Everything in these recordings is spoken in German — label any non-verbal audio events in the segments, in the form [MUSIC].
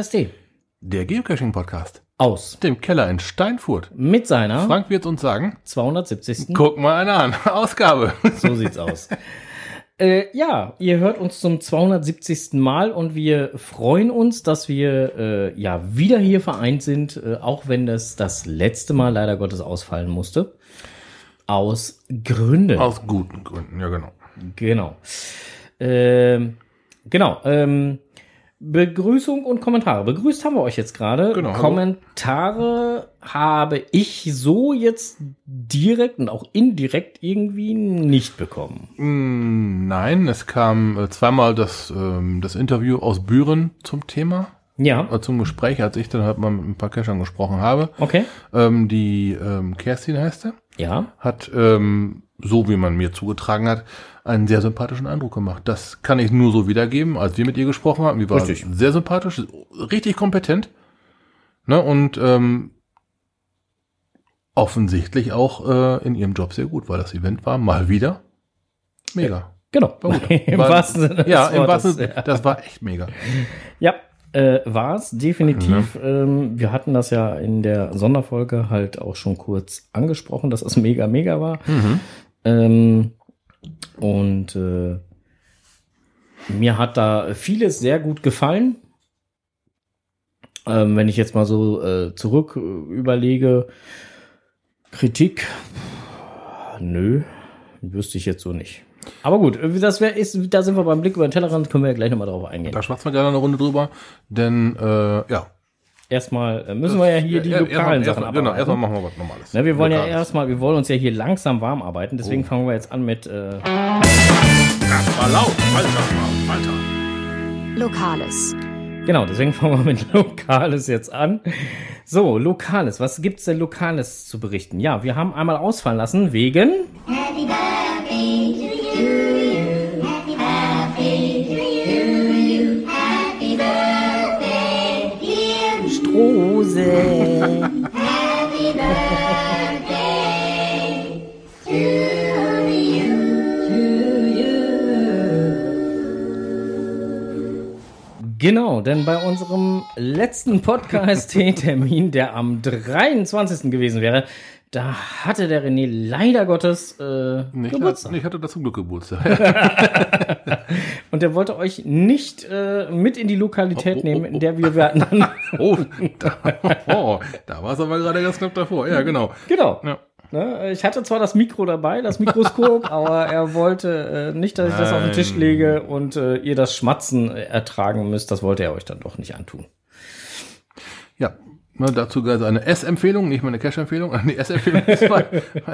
Podcast.de Der Geocaching-Podcast. aus Dem Keller in Steinfurt. mit seiner Frank wird uns sagen, 270. guck mal einer an. [LAUGHS] Ausgabe. So sieht's aus. Äh, ja, ihr hört uns zum 270. Mal und wir freuen uns, dass wir äh, ja wieder hier vereint sind, äh, auch wenn das das letzte Mal leider Gottes ausfallen musste. Aus Gründen. Aus guten Gründen, ja genau. Genau. Ähm, genau. Ähm, Begrüßung und Kommentare. Begrüßt haben wir euch jetzt gerade. Genau, hallo. Kommentare habe ich so jetzt direkt und auch indirekt irgendwie nicht bekommen. Mm, Nein, es kam äh, zweimal das, ähm, das Interview aus Büren zum Thema, Ja, äh, zum Gespräch, als ich dann halt mal mit ein paar Cachern gesprochen habe. okay. Ähm, die ähm, Kerstin heißt er, Ja, hat, ähm, so wie man mir zugetragen hat, einen sehr sympathischen Eindruck gemacht. Das kann ich nur so wiedergeben, als wir mit ihr gesprochen haben. Die war Richtig. sehr sympathisch, richtig kompetent. Ne, und ähm, offensichtlich auch äh, in ihrem Job sehr gut, weil das Event war mal wieder mega. genau. War gut. [LAUGHS] Im War- wahrsten Sinne des Ja, im wahrsten ja. das war echt mega. Ja, äh, war es definitiv. Ähm, wir hatten das ja in der Sonderfolge halt auch schon kurz angesprochen, dass es mega, mega war. Ähm, und äh, mir hat da vieles sehr gut gefallen. Ähm, wenn ich jetzt mal so äh, zurück äh, überlege, Kritik, nö, wüsste ich jetzt so nicht. Aber gut, das wär, ist, da sind wir beim Blick über den Tellerrand, können wir ja gleich nochmal drauf eingehen. Da schwatzen wir gerne eine Runde drüber, denn äh, ja. Erstmal äh, müssen wir ja hier die Ja, lokalen erstmal- Sachen erstmal- Genau, abarbeiten. erstmal machen wir was Normales. Ne, wir wollen ja Lokales. erstmal, wir wollen uns ja hier langsam warm arbeiten, deswegen Oh. fangen wir jetzt an mit äh, Das war laut. Alter, Alter. Lokales. genau, deswegen fangen wir mit [LAUGHS] Lokales jetzt an. So, Lokales, was gibt's denn Lokales zu berichten? Ja, wir haben einmal ausfallen lassen wegen Happy birthday to Genau, denn bei unserem letzten Podcast-Termin, der am 23. gewesen wäre, da hatte der René leider Gottes äh, Nicht, Geburtstag. ich hatte da zum Glück Geburtstag. [LAUGHS] Und der wollte euch nicht äh, mit in die Lokalität Oh, oh, nehmen, oh, in der wir werden. [LAUGHS] Oh, da, oh, da war es aber gerade ganz knapp davor. Ja, genau. genau. Ja. Ne, ich hatte zwar das Mikro dabei, das Mikroskop, [LAUGHS] aber er wollte äh, nicht, dass ich das auf den Tisch lege und äh, ihr das Schmatzen ertragen müsst. Das wollte er euch dann doch nicht antun. Ja, ne, dazu also eine S-Empfehlung, nicht mal eine Cash-Empfehlung. [LAUGHS] Die S-Empfehlung ist bei,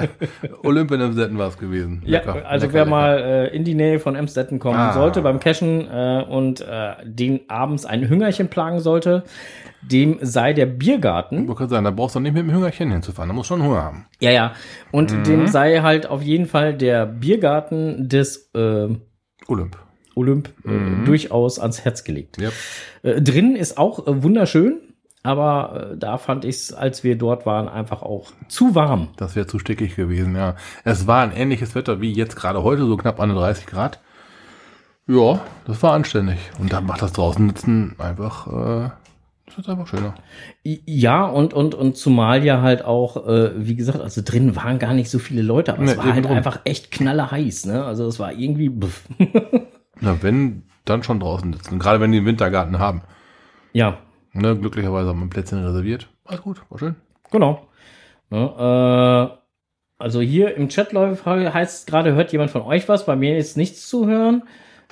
[LAUGHS] Olympia im Setten war es gewesen. Ja, Lecker, also lecker, wer lecker. mal äh, in die Nähe von Emstetten kommen Ah. sollte beim Cashen äh, und äh, den abends ein Hüngerchen plagen sollte, dem sei der Biergarten Ich wollte gerade sagen, da brauchst du nicht mit dem Hüngerchen hinzufahren, da musst schon Hunger haben. Ja, ja. Und Mhm. dem sei halt auf jeden Fall der Biergarten des äh, Olymp. Olymp Mhm. äh, durchaus ans Herz gelegt. Ja. Äh, drin ist auch äh, wunderschön, aber äh, da fand ich es, als wir dort waren, einfach auch zu warm. Das wäre zu stickig gewesen, ja. Es war ein ähnliches Wetter wie jetzt gerade heute, so knapp 31 Grad. Ja, das war anständig. Und dann macht das draußen sitzen einfach, äh, das ist einfach schöner. Ja, und, und, und zumal ja halt auch, äh, wie gesagt, also drin waren gar nicht so viele Leute, aber es Nee, war eben halt drum. einfach echt knallerheiß, ne? Also es war irgendwie. [LAUGHS] Na, wenn, dann schon draußen sitzen. Gerade wenn die einen Wintergarten haben. ja, Ne, glücklicherweise haben wir Plätzchen reserviert. Alles gut, war schön. Genau. Ja, äh, also hier im Chat läuft, heißt es gerade, hört jemand von euch was? Bei mir ist nichts zu hören.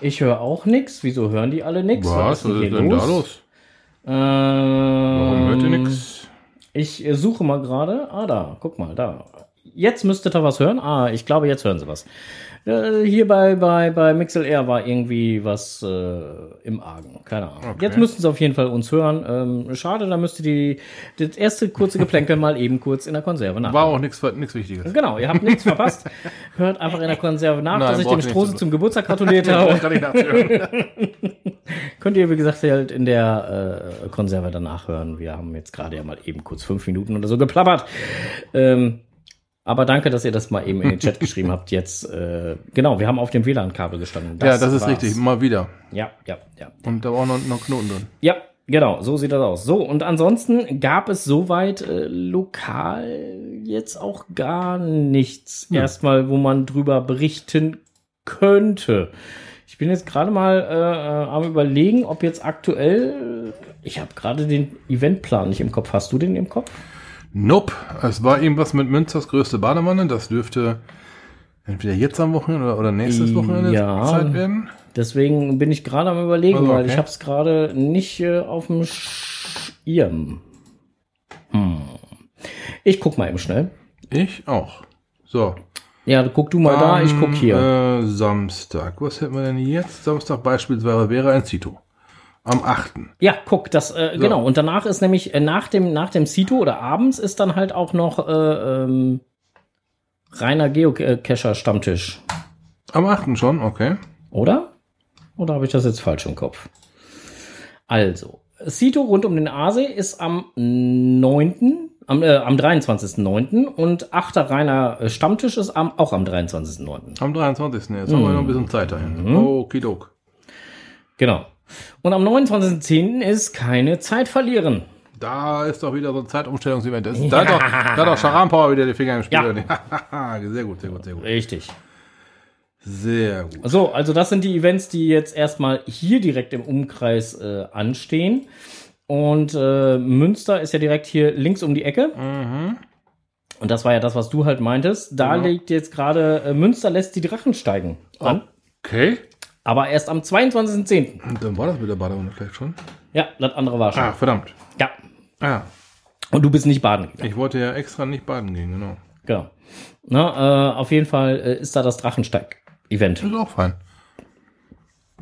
Ich höre auch nichts. Wieso hören die alle nichts? Was, was ist denn da los? Äh, Warum hört ihr nichts? Ich suche mal gerade. Ah, da, guck mal, da. Jetzt müsstet ihr was hören. Ah, ich glaube, jetzt hören sie was. Äh, hier bei, bei, bei MixLR war irgendwie was äh, im Argen. Keine Ahnung. Okay. Jetzt müssten sie auf jeden Fall uns hören. Ähm, schade, da müsste die das erste kurze Geplänkel mal eben kurz in der Konserve nach. War auch nichts nichts Wichtiges. Genau, ihr habt nichts verpasst. Hört einfach in der Konserve nach, Nein, dass ich dem Strose zu- zum Geburtstag gratuliert [LAUGHS] habe. [LAUGHS] Könnt ihr, wie gesagt, halt in der äh, Konserve danach hören. Wir haben jetzt gerade ja mal eben kurz fünf Minuten oder so geplappert. Ähm, aber danke, dass ihr das mal eben in den Chat [LAUGHS] geschrieben habt. Jetzt, äh, genau, wir haben auf dem WLAN-Kabel gestanden. ja, das ist war's. richtig, mal wieder. Ja, ja, ja. Und da war auch noch, noch Knoten drin. Ja, Genau, so sieht das aus. So, und ansonsten gab es soweit äh, lokal jetzt auch gar nichts. Erstmal, wo man drüber berichten könnte. Ich bin jetzt gerade mal äh, äh, am überlegen, ob jetzt aktuell. Ich habe gerade den Eventplan nicht im Kopf. Hast du den im Kopf? Nope. Es war irgendwas mit Münsters größte Badewanne. Das dürfte entweder jetzt am Wochenende oder, oder nächstes Wochenende Ja. Zeit werden. Deswegen bin ich gerade am überlegen, Also, weil okay. ich habe es gerade nicht äh, auf dem Schirm. Hm. Ich guck mal eben schnell. Ich auch. So. Ja, guck du mal da, ich Am, guck hier. Äh, Samstag. Was hätten wir denn jetzt? Samstag beispielsweise wäre ein Zito. Am 8. Ja, guck, das äh, genau. Und danach ist nämlich äh, nach dem nach dem Cito oder abends ist dann halt auch noch äh, ähm, reiner Geocacher Stammtisch, Am 8. schon, okay. oder? Oder habe ich das jetzt falsch im Kopf? Also, Cito rund um den Aasee ist am 9., am, äh, am 23.9. und 8. reiner äh, Stammtisch ist am, auch am 23.9. Am 23. Jetzt haben wir noch ein bisschen Zeit dahin. Okidok. Genau. Und am 29.10. ist keine Zeit verlieren. Da ist doch wieder so ein Zeitumstellungsevent. Das- [LAUGHS] Da hat doch, da hat doch Sharam Power wieder die Finger im Spiel. Ja. [LAUGHS] sehr gut, sehr gut, sehr gut. Richtig. Sehr gut. So, also das sind die Events, die jetzt erstmal hier direkt im Umkreis äh, anstehen. Und äh, Münster ist ja direkt hier links um die Ecke. Und das war ja das, was du halt meintest. Da Genau. liegt jetzt gerade, äh, Münster lässt die Drachen steigen an. Okay. Aber erst am 22.10. Und dann war das mit der Badewanne vielleicht schon. Ja, das andere war schon. Ah, verdammt. Ja. Ah, Und du bist nicht baden gegangen. ich wollte ja extra nicht baden gehen, genau. Genau. Na, äh, auf jeden Fall äh, ist da das Drachensteig-Event. Ist auch fein.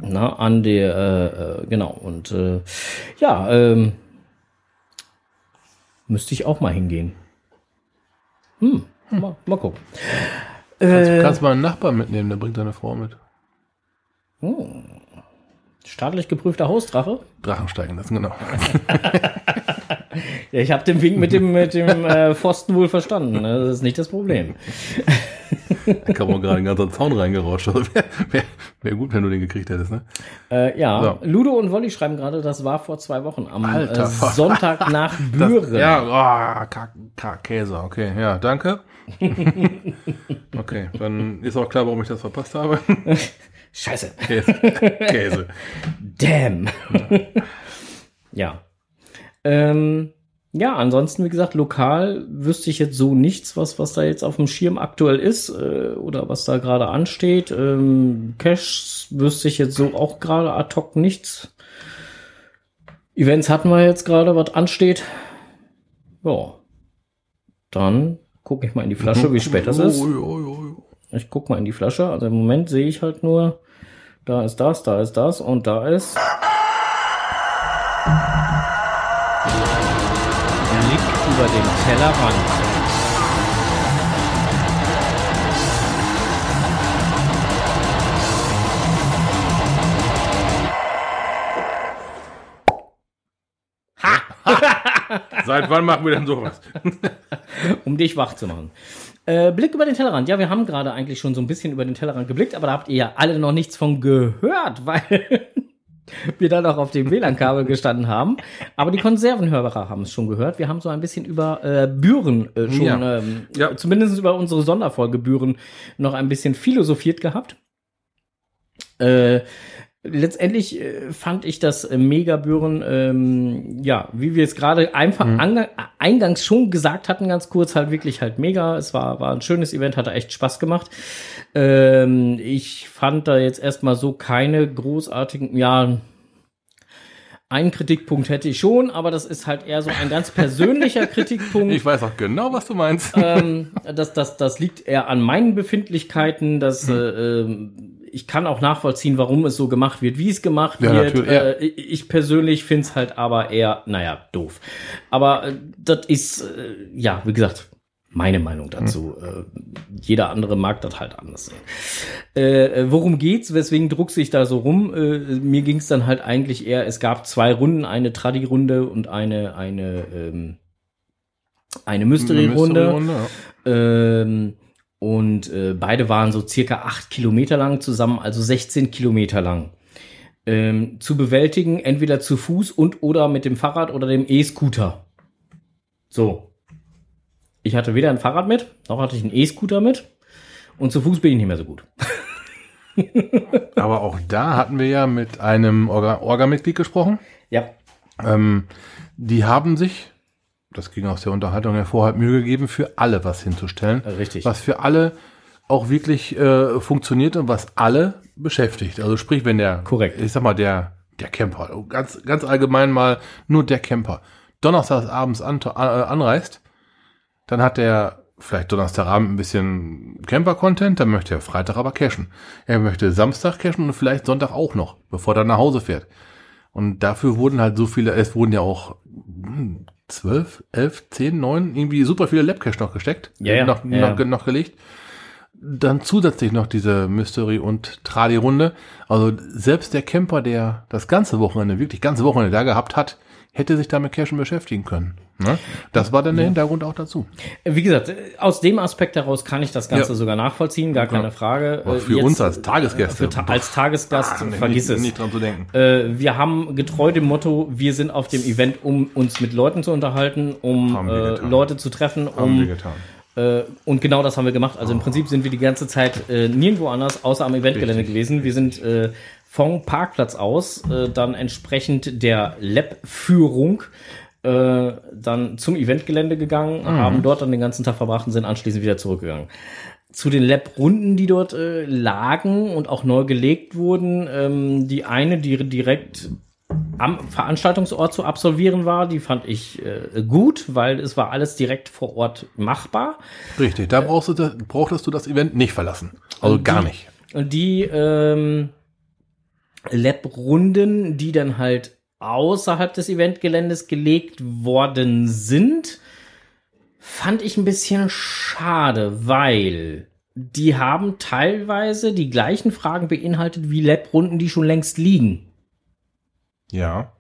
Na, an der, äh, äh, genau. Und äh, ja, ähm, müsste ich auch mal hingehen. Hm, mal, mal gucken. Kannst, Äh. kannst mal einen Nachbarn mitnehmen, der bringt seine Frau mit. Staatlich geprüfter Hausdrache. Drachensteigen lassen, genau. [LAUGHS] Ja, ich habe den Wink mit dem, mit dem äh, Pfosten wohl verstanden. ne? Das ist nicht das Problem. Da kam auch gerade ein ganzer Zaun reingerauscht. Also Wäre wär, wär gut, wenn du den gekriegt hättest, ne? Äh, ja, So. Ludo und Wolli schreiben gerade, das war vor zwei Wochen am Alter äh. Sonntag nach [LAUGHS] Das, Büren. ja, oh, Käse, okay, ja, danke. [LAUGHS] okay, dann ist auch klar, warum ich das verpasst habe. Scheiße. Käse. Käse. [LAUGHS] Damn. [LAUGHS] ja. Ähm, ja, ansonsten, wie gesagt, lokal wüsste ich jetzt so nichts, was, was da jetzt auf dem Schirm aktuell ist äh, oder was da gerade ansteht. Ähm, Cash wüsste ich jetzt so auch gerade ad hoc nichts. Events hatten wir jetzt gerade, was ansteht. Ja. Dann gucke ich mal in die Flasche, wie spät das ist. Ich guck mal in die Flasche. Also im Moment sehe ich halt nur, da ist das, da ist das und da ist. Blick über den Tellerrand. [LAUGHS] Seit wann machen wir denn sowas? [LAUGHS] um dich wach zu machen. Äh, Blick über den Tellerrand. Ja, wir haben gerade eigentlich schon so ein bisschen über den Tellerrand geblickt, aber da habt ihr ja alle noch nichts von gehört, [LAUGHS] weil wir da noch auf dem WLAN-Kabel gestanden haben. Aber die Konservenhörer haben es schon gehört. Wir haben so ein bisschen über äh, Büren äh, schon, Ja. ähm, Ja. zumindest über unsere Sonderfolge Büren noch ein bisschen philosophiert gehabt. Äh, letztendlich äh, fand ich das äh, Megabüren, ähm, ja, wie wir es gerade einfach ange- eingangs schon gesagt hatten, ganz kurz, halt wirklich halt mega. Es war, war ein schönes Event, hatte echt Spaß gemacht. Ähm, ich fand da jetzt erstmal so keine großartigen, ja, einen Kritikpunkt hätte ich schon, aber das ist halt eher so ein ganz persönlicher [LAUGHS] Kritikpunkt Ich weiß auch genau, was du meinst. ähm, das, das, das liegt eher an meinen Befindlichkeiten. Dass, äh, ähm, ich kann auch nachvollziehen, warum es so gemacht wird, wie es gemacht Ja, wird. Äh, ich ich persönlich finde es halt aber eher, naja, doof. Aber äh, das ist, äh, ja, wie gesagt, meine Meinung dazu. Äh, jeder andere mag das halt anders sehen. Äh, äh, worum geht's? Weswegen druckst ich da so rum? Mir ging's dann halt eigentlich eher, es gab zwei Runden, eine Tradi-Runde und eine, eine, ähm, eine Mystery-Runde. Ja. Ähm, und äh, beide waren so circa acht Kilometer lang zusammen, also 16 Kilometer lang. ähm, zu bewältigen, entweder zu Fuß und oder mit dem Fahrrad oder dem E-Scooter. So. Ich hatte weder ein Fahrrad mit, noch hatte ich einen E-Scooter mit. Und zu Fuß bin ich nicht mehr so gut. [LAUGHS] Aber auch da hatten wir ja mit einem Orga- Orga-Mitglied gesprochen. Ja. Ähm, die haben sich, das ging aus der Unterhaltung hervor, halt Mühe gegeben, für alle was hinzustellen. Äh, richtig. Was für alle auch wirklich äh, funktioniert und was alle beschäftigt. Also sprich, wenn der, Korrekt. ich sag mal, der, der Camper, ganz, ganz allgemein mal nur der Camper, donnerstags abends an, äh, anreist, dann hat der vielleicht Donnerstagabend ein bisschen Camper-Content, dann möchte er Freitag aber cashen. Er möchte Samstag cashen und vielleicht Sonntag auch noch, bevor er nach Hause fährt. Und dafür wurden halt so viele, es wurden ja auch hm, zwölf, elf, zehn, neun, irgendwie super viele Labcache noch gesteckt, Ja, ja, noch, ja, noch, noch gelegt. Dann zusätzlich noch diese Mystery- und Tradi-Runde. Also selbst der Camper, der das ganze Wochenende, wirklich ganze Wochenende da gehabt hat, hätte sich da mit Cashen beschäftigen können. Ne? Das war dann der Hintergrund auch dazu. Wie gesagt, äh, aus dem Aspekt heraus kann ich das Ganze Ja. sogar nachvollziehen, gar keine Frage. Aber Äh, für jetzt, uns als Tagesgäste. Für ta als Tagesgast, Ah, vergiss nicht, es. Nicht dran zu denken. Äh, wir haben getreu dem Motto, wir sind auf dem Event, um uns mit Leuten zu unterhalten, um äh. Leute zu treffen, Haben wir um getan. äh, und genau das haben wir gemacht. Also im Prinzip sind wir die ganze Zeit äh, nirgendwo anders, außer am Eventgelände Richtig, gewesen. Wir sind äh, vom Parkplatz aus äh, dann entsprechend der Lab-Führung äh, dann zum Eventgelände gegangen, haben dort dann den ganzen Tag verbracht und sind anschließend wieder zurückgegangen. Zu den Lab-Runden, die dort äh, lagen und auch neu gelegt wurden, ähm, die eine, die direkt am Veranstaltungsort zu absolvieren war, die fand ich äh, gut, weil es war alles direkt vor Ort machbar. Richtig, da brauchst du das, brauchtest du das Event nicht verlassen. Also Und gar die- nicht. Und die ähm, Lab-Runden, die dann halt außerhalb des Eventgeländes gelegt worden sind, fand ich ein bisschen schade, weil die haben teilweise die gleichen Fragen beinhaltet wie Lab-Runden, die schon längst liegen. Ja.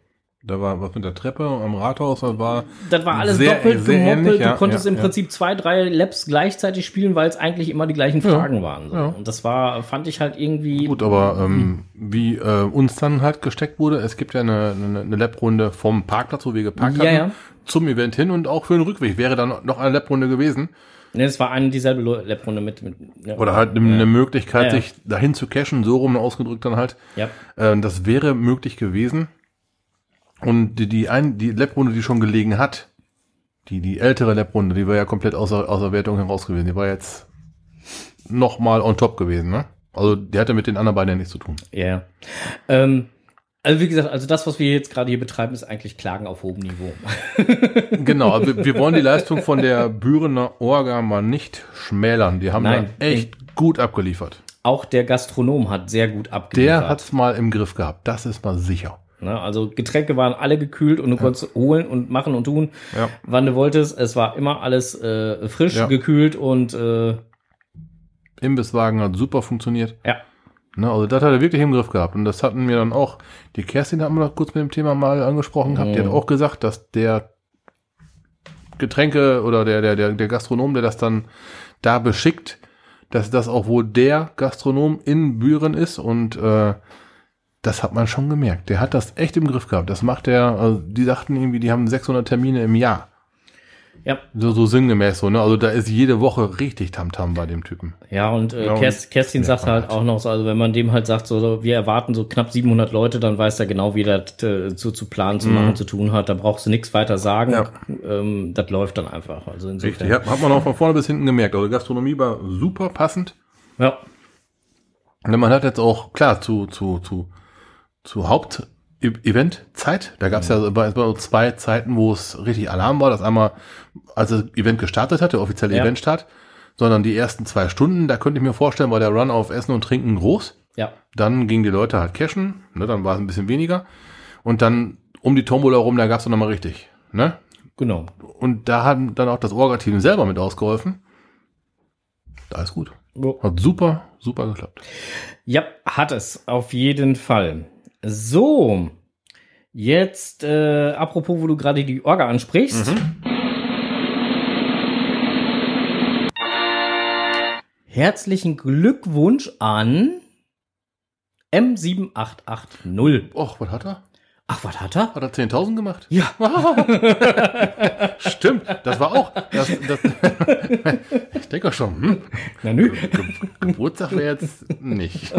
Da war was mit der Treppe am Rathaus, das war Das war alles Sehr- doppelt sehr gemoppelt. ähnlich, ja, du konntest ja, im ja. Prinzip zwei, drei Labs gleichzeitig spielen, weil es eigentlich immer die gleichen Fragen waren. So. ja. Und das war, fand ich halt irgendwie. gut, aber ähm, wie äh, uns dann halt gesteckt wurde, es gibt ja eine, eine, eine Lab-Runde vom Parkplatz, wo wir geparkt Ja, ja. zum Event hin und auch für den Rückweg wäre dann noch eine Lab-Runde gewesen. Ne, das war eine dieselbe Lab-Runde mit, mit ja. Oder halt eine, eine Möglichkeit, Ja, ja. sich dahin zu cashen, so rum ausgedrückt dann halt. Ja. Äh, das wäre möglich gewesen. Und die, die, ein, die Lab-Runde, die schon gelegen hat, die, die ältere Lab-Runde, die war ja komplett außer, außer Wertung heraus gewesen. Die war jetzt nochmal on top gewesen, ne? Also, die hatte mit den anderen beiden ja nichts zu tun. Ja. ja. Ähm, also wie gesagt, also das, was wir jetzt gerade hier betreiben, ist eigentlich Klagen auf hohem Niveau. [LAUGHS] Genau, also wir, wir wollen die Leistung von der Bürener Orga mal nicht schmälern. Die haben Nein. da echt gut abgeliefert. Auch der Gastronom hat sehr gut abgeliefert. Der hat's mal im Griff gehabt, das ist mal sicher. Ne? Also Getränke waren alle gekühlt und du konntest holen und machen und tun, wann du wolltest. Es war immer alles äh, frisch, gekühlt und äh, Imbisswagen hat super funktioniert. ja. Ne, also das hat er wirklich im Griff gehabt. Und das hatten wir dann auch, die Kerstin hat wir noch kurz mit dem Thema mal angesprochen gehabt, die hat Mhm. auch gesagt, dass der Getränke oder der, der, der, der Gastronom, der das dann da beschickt, dass das auch wohl der Gastronom in Büren ist und äh, das hat man schon gemerkt. Der hat das echt im Griff gehabt. Das macht er, also die sagten irgendwie, die haben 600 Termine im Jahr. Ja, So, so sinngemäß so, ne? Also da ist jede Woche richtig Tamtam bei dem Typen. ja und äh, Ja, Kerst, Kerstin sagt halt auch noch so, also wenn man dem halt sagt, so, so, wir erwarten so knapp 700 Leute, dann weiß er genau, wie das äh, zu, zu planen, zu machen, zu tun hat. Da brauchst du nichts weiter sagen. Mhm. Ja. Ähm, das läuft dann einfach. Also insofern. Richtig. Hat, hat man auch von vorne bis hinten gemerkt. Also Gastronomie war super passend. Ja. Und man hat jetzt auch, klar, zu, zu, zu, zu Haupt-Event-Zeit. Da gab es ja bei zwei Zeiten, wo es richtig Alarm war. Das einmal, als das Event gestartet hat, der offizielle Ja. Eventstart, sondern die ersten zwei Stunden, da könnte ich mir vorstellen, war der Run auf Essen und Trinken groß. Ja. Dann gingen die Leute halt cashen, ne, dann war es ein bisschen weniger. Und dann um die Tombola rum, da gab es dann nochmal richtig. Ne? Genau. Und da hat dann auch das Orga-Team selber mit ausgeholfen. Da ist gut. Hat super, super geklappt. Ja, hat es, auf jeden Fall. So, jetzt, äh, apropos, wo du gerade die Orga ansprichst. Herzlichen Glückwunsch an M7880. Och, was hat er? Ach, was hat er? Hat er 10.000 gemacht? Ja. [LAUGHS] Stimmt, das war auch. Das, das, [LAUGHS] ich denke auch schon, hm, Na nö. Ge Geburtstag wäre jetzt nicht.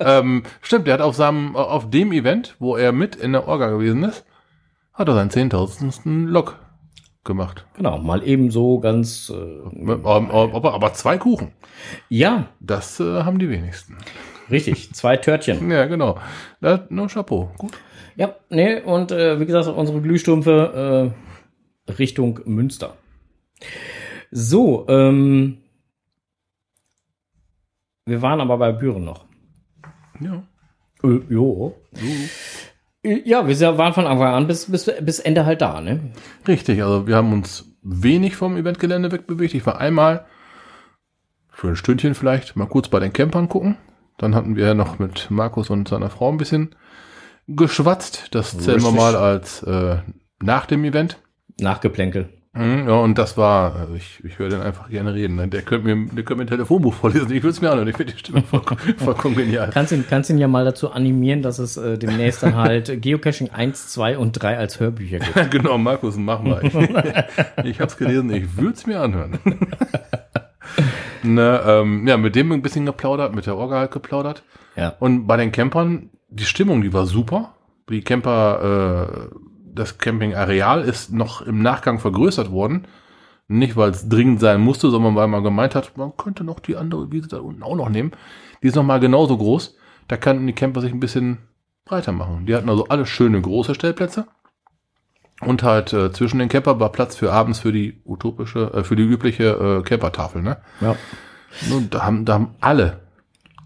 ähm, stimmt, der hat auf seinem, auf dem Event, wo er mit in der Orga gewesen ist, hat er seinen 10.000. Lok gemacht. Genau, mal eben so ganz. Äh, Aber, aber zwei Kuchen, ja, das äh, haben die wenigsten. Richtig. Zwei Törtchen. Ja, genau. Da, no, Chapeau. Gut. Ja, nee, und äh, wie gesagt, unsere Glühstürmpfe äh, Richtung Münster. So, ähm, wir waren aber bei Büren noch. Ja. Äh, jo. Äh, Ja, wir waren von Anfang an bis, bis, bis Ende halt da, ne? Richtig, also wir haben uns wenig vom Eventgelände wegbewegt. Ich war einmal für ein Stündchen vielleicht mal kurz bei den Campern gucken. Dann hatten wir noch mit Markus und seiner Frau ein bisschen geschwatzt. Das zählen wir Richtig. mal als äh, nach dem Event. Nachgeplänkel. Mhm, Ja, und das war, also ich, ich höre den einfach gerne reden. ne? Der könnte mir, der könnte mir ein Telefonbuch vorlesen. Ich würde es mir anhören. Ich finde die Stimme voll, [LAUGHS] vollkommen genial. Kannst ihn, kannst ihn ja mal dazu animieren, dass es äh, demnächst dann halt Geocaching 1, 2 und 3 als Hörbücher gibt. [LAUGHS] genau, Markus, mach mal. Ich, ich habe es gelesen, ich würde es mir anhören. [LAUGHS] ne, ähm, ja, mit dem ein bisschen geplaudert, mit der Orga halt geplaudert. Ja. Und bei den Campern, die Stimmung, die war super. Die Camper, äh, das Campingareal ist noch im Nachgang vergrößert worden. Nicht, weil es dringend sein musste, sondern weil man gemeint hat, man könnte noch die andere Wiese da unten auch noch nehmen. Die ist noch mal genauso groß. Da kannten die Camper sich ein bisschen breiter machen. Die hatten also alle schöne große Stellplätze. Und halt äh, zwischen den Camper war Platz für abends für die utopische, äh, für die übliche äh, Campertafel, ne? ja. Und da haben, da haben alle,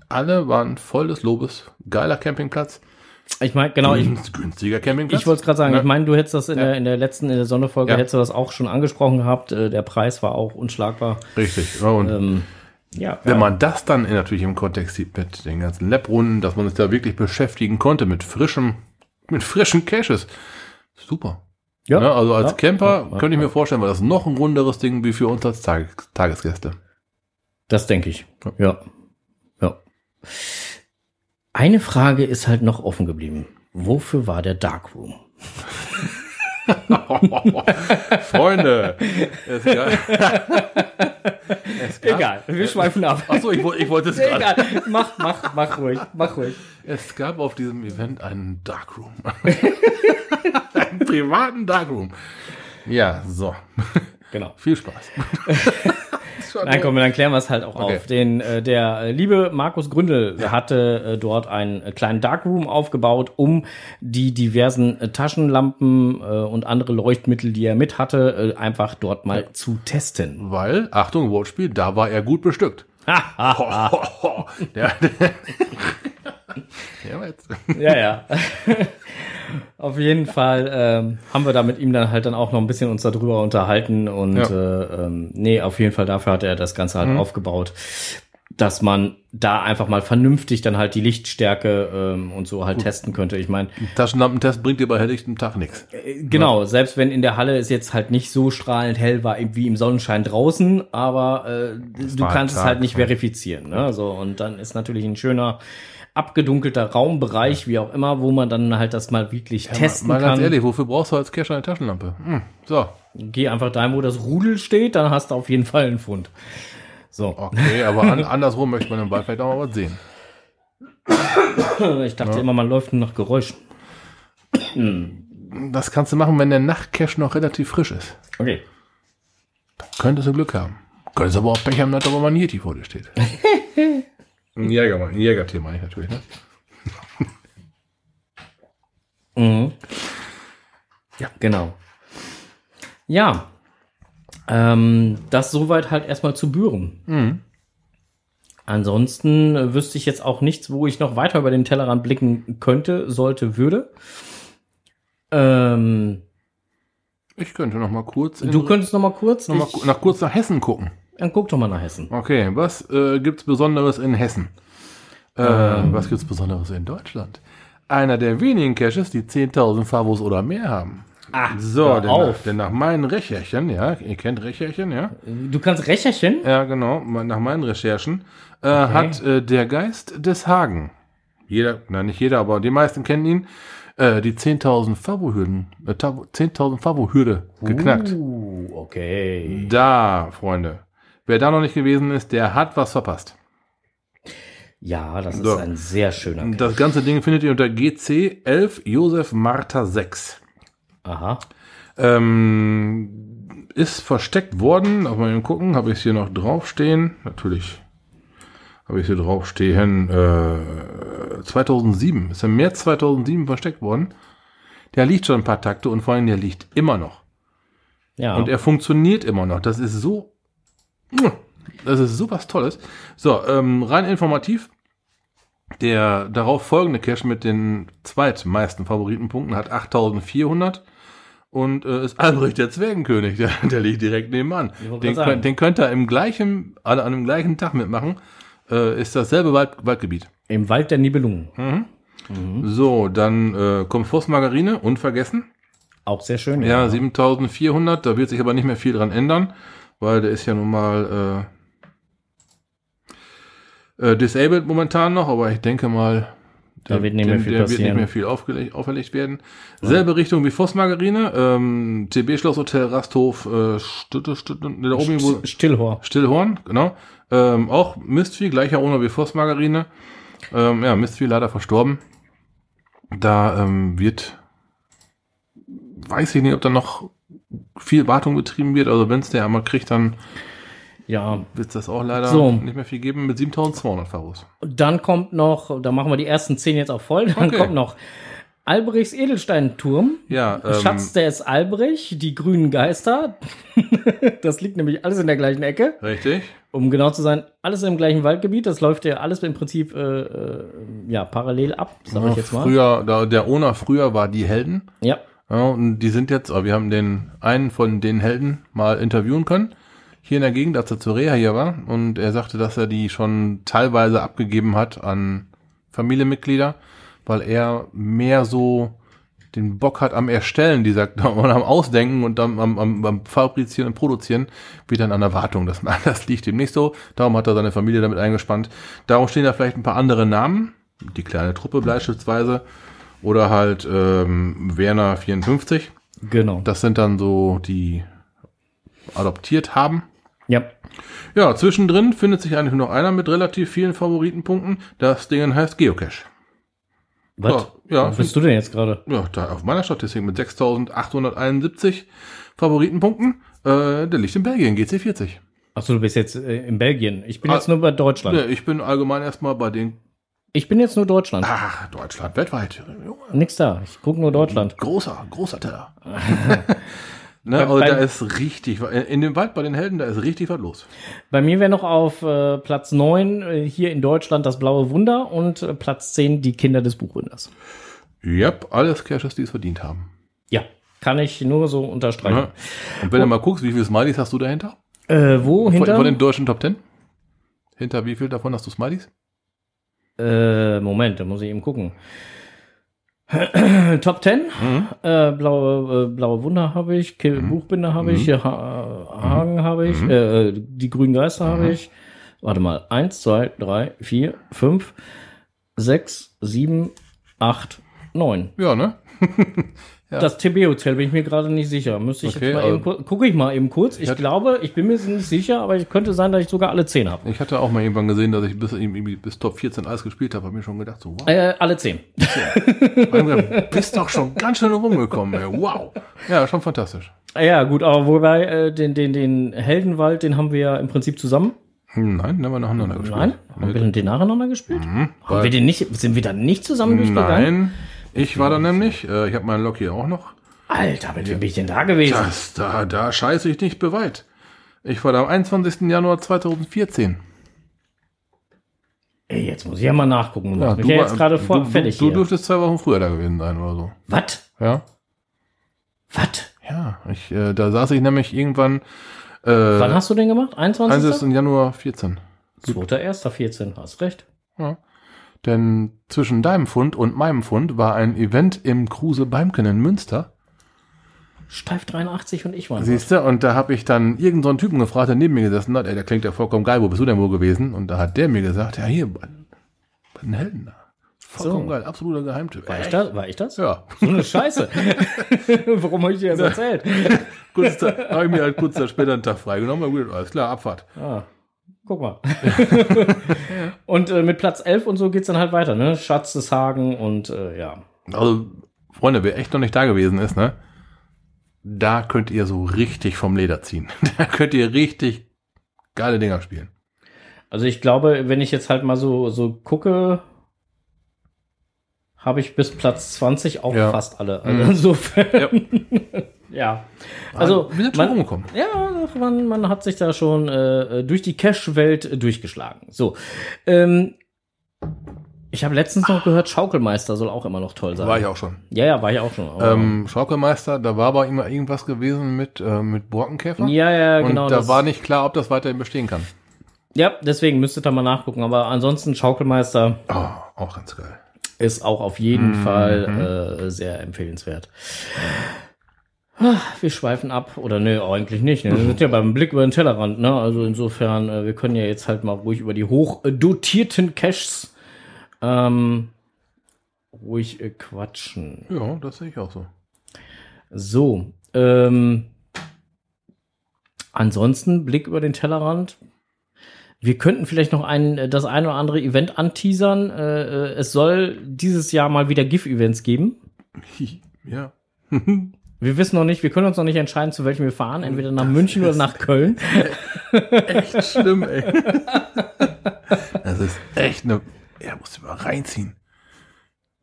alle waren voll des Lobes. Geiler Campingplatz. Ich meine, genau, ich, Günst- günstiger Campingplatz. ich wollte es gerade sagen, Ne? ich meine, du hättest das in, Ja. der, in der letzten, in der Sonderfolge, Ja. hättest du das auch schon angesprochen gehabt. Äh, der Preis war auch unschlagbar. Richtig. Ja, und Ähm, ja, wenn ja. man das dann natürlich im Kontext sieht mit den ganzen Lab-Runden, dass man sich da wirklich beschäftigen konnte mit frischem, mit frischen Caches. Super. ja, Ne? Also als ja, Camper ja, könnte ich ja. mir vorstellen, war das noch ein runderes Ding wie für uns als Tag Tagesgäste. Das denke ich. Ja. Ja. Eine Frage ist halt noch offen geblieben. Wofür war der Darkroom? [LAUGHS] Freunde, es gab, es gab, Egal, wir schweifen ab. Achso, ich, ich wollte es gerade. Mach, mach, mach ruhig, mach ruhig. Es gab auf diesem Event einen Darkroom. [LAUGHS] einen privaten Darkroom. Ja, so. Genau. Viel Spaß. [LAUGHS] Nein, komm, dann klären wir es halt auch Okay. auf. Den, äh, der äh, liebe Markus Gründel hatte äh, dort einen äh, kleinen Darkroom aufgebaut, um die diversen äh, Taschenlampen äh, und andere Leuchtmittel, die er mit hatte, äh, einfach dort mal zu testen. Weil, Achtung, Wortspiel, da war er gut bestückt. [LAUGHS] der, der, ja, jetzt. Ja, ja. [LAUGHS] Auf jeden Fall ähm, haben wir da mit ihm dann halt dann auch noch ein bisschen uns darüber unterhalten und Ja. äh, ähm, nee, auf jeden Fall dafür hat er das Ganze halt aufgebaut, dass man da einfach mal vernünftig dann halt die Lichtstärke ähm, und so halt testen könnte. Ich meine, Taschenlampentest bringt dir bei helllichtem Tag nichts. genau, selbst wenn in der Halle es jetzt halt nicht so strahlend hell war wie im Sonnenschein draußen, aber äh, du kannst es Tag, halt nicht ja. verifizieren. Ne? So, und dann ist natürlich ein schöner abgedunkelter Raumbereich, wie auch immer, wo man dann halt das mal wirklich testen Mal ganz kann. ehrlich, wofür brauchst du als Cache eine Taschenlampe? Hm, so, Geh einfach dahin, wo das Rudel steht, dann hast du auf jeden Fall einen Fund. So, okay, aber an, [LAUGHS] andersrum möchte man im Wald vielleicht auch mal was sehen. ich dachte immer, man läuft nur nach Geräusch. Das kannst du machen, wenn der Nachtcache noch relativ frisch ist. Okay. Könntest du Glück haben. Könntest aber auch Pech haben, dass da mal ein Yeti vor dir steht. [LAUGHS] ein Jäger, ein Jägertier meine ich natürlich, ne? Mhm. Ja, genau. Ja. Ähm, das soweit halt erstmal zu Büren. Ansonsten äh, wüsste ich jetzt auch nichts, wo ich noch weiter über den Tellerrand blicken könnte, sollte, würde. Ähm, Ich könnte noch mal kurz, du könntest noch mal kurz, noch mal, nach, kurz nach Hessen gucken. Dann guck doch mal nach Hessen. Okay, was äh, gibt's Besonderes in Hessen? Äh, Ähm. Was gibt's Besonderes in Deutschland? Einer der wenigen Caches, die 10.000 Favos oder mehr haben. Ah, So, denn, auf. nach, denn nach meinen Recherchen, ja, ihr kennt Recherchen, ja? Du kannst Recherchen? Ja, genau, nach meinen Recherchen, äh, hat äh, der Geist des Hagen jeder, nein, nicht jeder, aber die meisten kennen ihn, äh, die 10.000 Favo-Hürden, äh, 10.000 Favo-Hürde geknackt. Uh, okay. Da, Freunde. Wer da noch nicht gewesen ist, der hat was verpasst. Ja, das So. ist ein sehr schöner Cache. Das ganze Ding findet ihr unter GC 11 Josef Martha 6. Aha. Ähm, ist versteckt worden. Auf mal gucken, habe ich es hier noch draufstehen. Natürlich habe ich hier draufstehen. Äh, 2007. Ist im März 2007 versteckt worden. Der liegt schon ein paar Takte und vor allem der liegt immer noch. Ja. Und er funktioniert immer noch. Das ist so. Das ist was Tolles. So, ähm, rein informativ. Der darauf folgende Cache mit den zweitmeisten Favoritenpunkten hat 8400 und äh, ist Albrecht der Zwergenkönig. [LAUGHS] Der, der liegt direkt nebenan. Den, könnt- den könnt ihr im gleichen, an, an dem gleichen Tag mitmachen. Äh, ist dasselbe Wald, Waldgebiet. Im Wald der Nibelungen. So, dann äh, kommt Forstmargarine, unvergessen. Auch sehr schön. Ja, 7400, da wird sich aber nicht mehr viel dran ändern, weil der ist ja nun mal äh, äh, disabled momentan noch, aber ich denke mal, Da wird nicht mehr viel der wird nicht mehr viel aufgelegt, auferlegt werden. Selbe Richtung wie Vossmargarine, ähm, TB Schloss Hotel Rasthof, äh, Stutte, Stutte, ne, da oben irgendwo, St- Stillhor. Stillhorn, genau. Ähm, auch Mistvieh, gleicher Owner wie Vossmargarine. Ähm, ja, Mistvieh leider verstorben. Da ähm, wird, weiß ich nicht, ob da noch viel Wartung betrieben wird. Also wenn es der einmal kriegt, dann Ja. wird es das auch leider So. nicht mehr viel geben mit 7200 Faros. Dann kommt noch, da machen wir die ersten zehn jetzt auch voll. Dann Okay. kommt noch Albrechts Edelsteinturm. Ja, ähm, Schatz der ist Albrecht, die grünen Geister. [LAUGHS] das liegt nämlich alles in der gleichen Ecke. richtig. Um genau zu sein, alles im gleichen Waldgebiet. Das läuft ja alles im Prinzip äh, äh, ja, parallel ab, sag ich jetzt mal. Früher, da, der Owner früher war die Helden. Ja. Ja, und die sind jetzt, aber wir haben den einen von den Helden mal interviewen können. Hier in der Gegend, als er zur Reha hier war. Und er sagte, dass er die schon teilweise abgegeben hat an Familienmitglieder, weil er mehr so den Bock hat am Erstellen dieser, [LAUGHS] und am Ausdenken und am, am, am, am Fabrizieren und Produzieren, wie dann an der. Das, [LAUGHS] das liegt ihm nicht so. Darum hat er seine Familie damit eingespannt. Darum stehen da vielleicht ein paar andere Namen. Die kleine Truppe beispielsweise. Oder halt ähm, Werner 54. Genau. Das sind dann so die adoptiert haben. Ja. Ja, zwischendrin findet sich eigentlich nur noch einer mit relativ vielen Favoritenpunkten. Das Ding heißt Geocache. Was? Ja, ja, Wo bist du denn jetzt gerade? Ja, da auf meiner Statistik mit 6871 Favoritenpunkten. Äh, der liegt in Belgien, GC40. Achso, du bist jetzt äh, in Belgien. Ich bin Ah. jetzt nur bei Deutschland. Ja, ich bin allgemein erstmal bei den. Ich bin jetzt nur Deutschland. Ach, Deutschland, weltweit. Nix da. Ich gucke nur Deutschland. großer, großer Teller. [LAUGHS] ne, Bei- also beim- da ist richtig, in dem Wald bei den Helden, da ist richtig was los. Bei mir wäre noch auf äh, Platz 9 äh, hier in Deutschland das Blaue Wunder und äh, Platz 10 die Kinder des Buchbinders. Yep, alles Caches, die es verdient haben. Ja, kann ich nur so unterstreichen. Ja. Und wenn du mal guckst, wie viele Smileys hast du dahinter? Äh, wo Von, hinter? von den deutschen Top 10? Hinter wie viel davon hast du Smileys? Äh, Moment, da muss ich eben gucken. [CLEARS THROAT] Top 10. Mhm. Äh, blaue, äh, blaue Wunder habe ich, Ki- Buchbinder habe ich, Mhm. ha Hagen habe ich, äh, äh, die grünen Geister Mhm. habe ich. Warte mal, eins, zwei, drei, vier, fünf, sechs, sieben, acht, neun. Ja, ne? [LAUGHS] Das TB-Hotel bin ich mir gerade nicht sicher. Müsste ich Okay, jetzt mal eben kur- gucke ich mal eben kurz. Ich hatte- glaube, ich bin mir nicht sicher, aber es könnte sein, dass ich sogar alle zehn habe. Ich hatte auch mal irgendwann gesehen, dass ich bis, bis Top 14 alles gespielt habe. Hab mir schon gedacht, so, wow, Äh, alle zehn. du bist doch schon ganz schön rumgekommen, ey. Wow. Ja, schon fantastisch. Ja, gut, aber wobei äh, den, den, den Heldenwald, den haben wir ja im Prinzip zusammen. Hm, Nein, den haben wir nacheinander gespielt. Nein? Haben wir den nacheinander gespielt? haben wir den nicht, sind wir dann nicht zusammen durchgegangen? Nein, ich war da nämlich. Äh, ich habe meinen Lok hier auch noch. Alter, mit wem bin ich denn da gewesen? Das, da, da scheiße ich nicht beweit. Ich war da am 21. Januar 2014. Ey, jetzt muss ich ja mal nachgucken. Du Ja, du ja jetzt gerade vor, du, fertig Du, du dürftest zwei Wochen früher da gewesen sein oder so. Was? Ja. Was? Ja, ich, äh, da saß ich nämlich irgendwann. Äh, Wann hast du den gemacht? 21. 21. Januar 14. 2.1.14, hast recht. Ja. Denn zwischen deinem Fund und meinem Fund war ein Event im Kruse Beimken in Münster. Steif 83 und ich waren. Siehst du? Und da habe ich dann irgendeinen so einen Typen gefragt, der neben mir gesessen hat. Ey, der klingt ja vollkommen geil. Wo bist du denn wohl gewesen? Und da hat der mir gesagt, ja, hier, bei, bei den Helden da. Vollkommen So. geil. Absoluter Geheimtipp. War ich das? War ich das? Ja. So eine Scheiße. [LAUGHS] Warum habe ich dir das erzählt? Kurz, habe ich mir halt kurz später einen Tag freigenommen. aber gut, Alles klar, Abfahrt. Ah, guck mal. [LAUGHS] und äh, mit Platz 11 und so geht's dann halt weiter, ne? Schatz des Hagen und äh, ja. Also, Freunde, wer echt noch nicht da gewesen ist, ne? Da könnt ihr so richtig vom Leder ziehen. [LAUGHS] Da könnt ihr richtig geile Dinger spielen. Also ich glaube, wenn ich jetzt halt mal so, so gucke, habe ich bis Platz 20 auch Ja. fast alle. Also insofern. Ja. [LAUGHS] ja. Also, wir sind schon man, rumgekommen. ja, man, man hat sich da schon äh, durch die Cash-Welt äh, durchgeschlagen. So. Ähm, ich habe letztens noch gehört, Schaukelmeister soll auch immer noch toll sein. War ich auch schon. Ja, ja, war ich auch schon. Ähm, Schaukelmeister, da war aber immer irgendwas gewesen mit, äh, mit Borkenkäfer. ja, ja, Und genau. da das- war nicht klar, ob das weiterhin bestehen kann. ja, deswegen müsstet ihr mal nachgucken. Aber ansonsten Schaukelmeister Oh, auch ganz geil. ist auch auf jeden Mhm. Fall äh, sehr empfehlenswert. Ah, Wir schweifen ab, oder nö, eigentlich nicht. Ne? Wir sind ja beim Blick über den Tellerrand, ne? Also insofern, äh, wir können ja jetzt halt mal ruhig über die hochdotierten Caches ähm, ruhig äh, quatschen. Ja, das sehe ich auch so. So, ähm, ansonsten Blick über den Tellerrand. Wir könnten vielleicht noch ein, äh, das ein oder andere Event anteasern. Äh, äh, es soll dieses Jahr mal wieder GIF-Events geben. [LAUGHS] ja. [LAUGHS] Wir wissen noch nicht, wir können uns noch nicht entscheiden, zu welchem wir fahren. Entweder nach München oder nach Köln. Echt schlimm, ey. [LAUGHS] Das ist echt eine. Er muss mal reinziehen.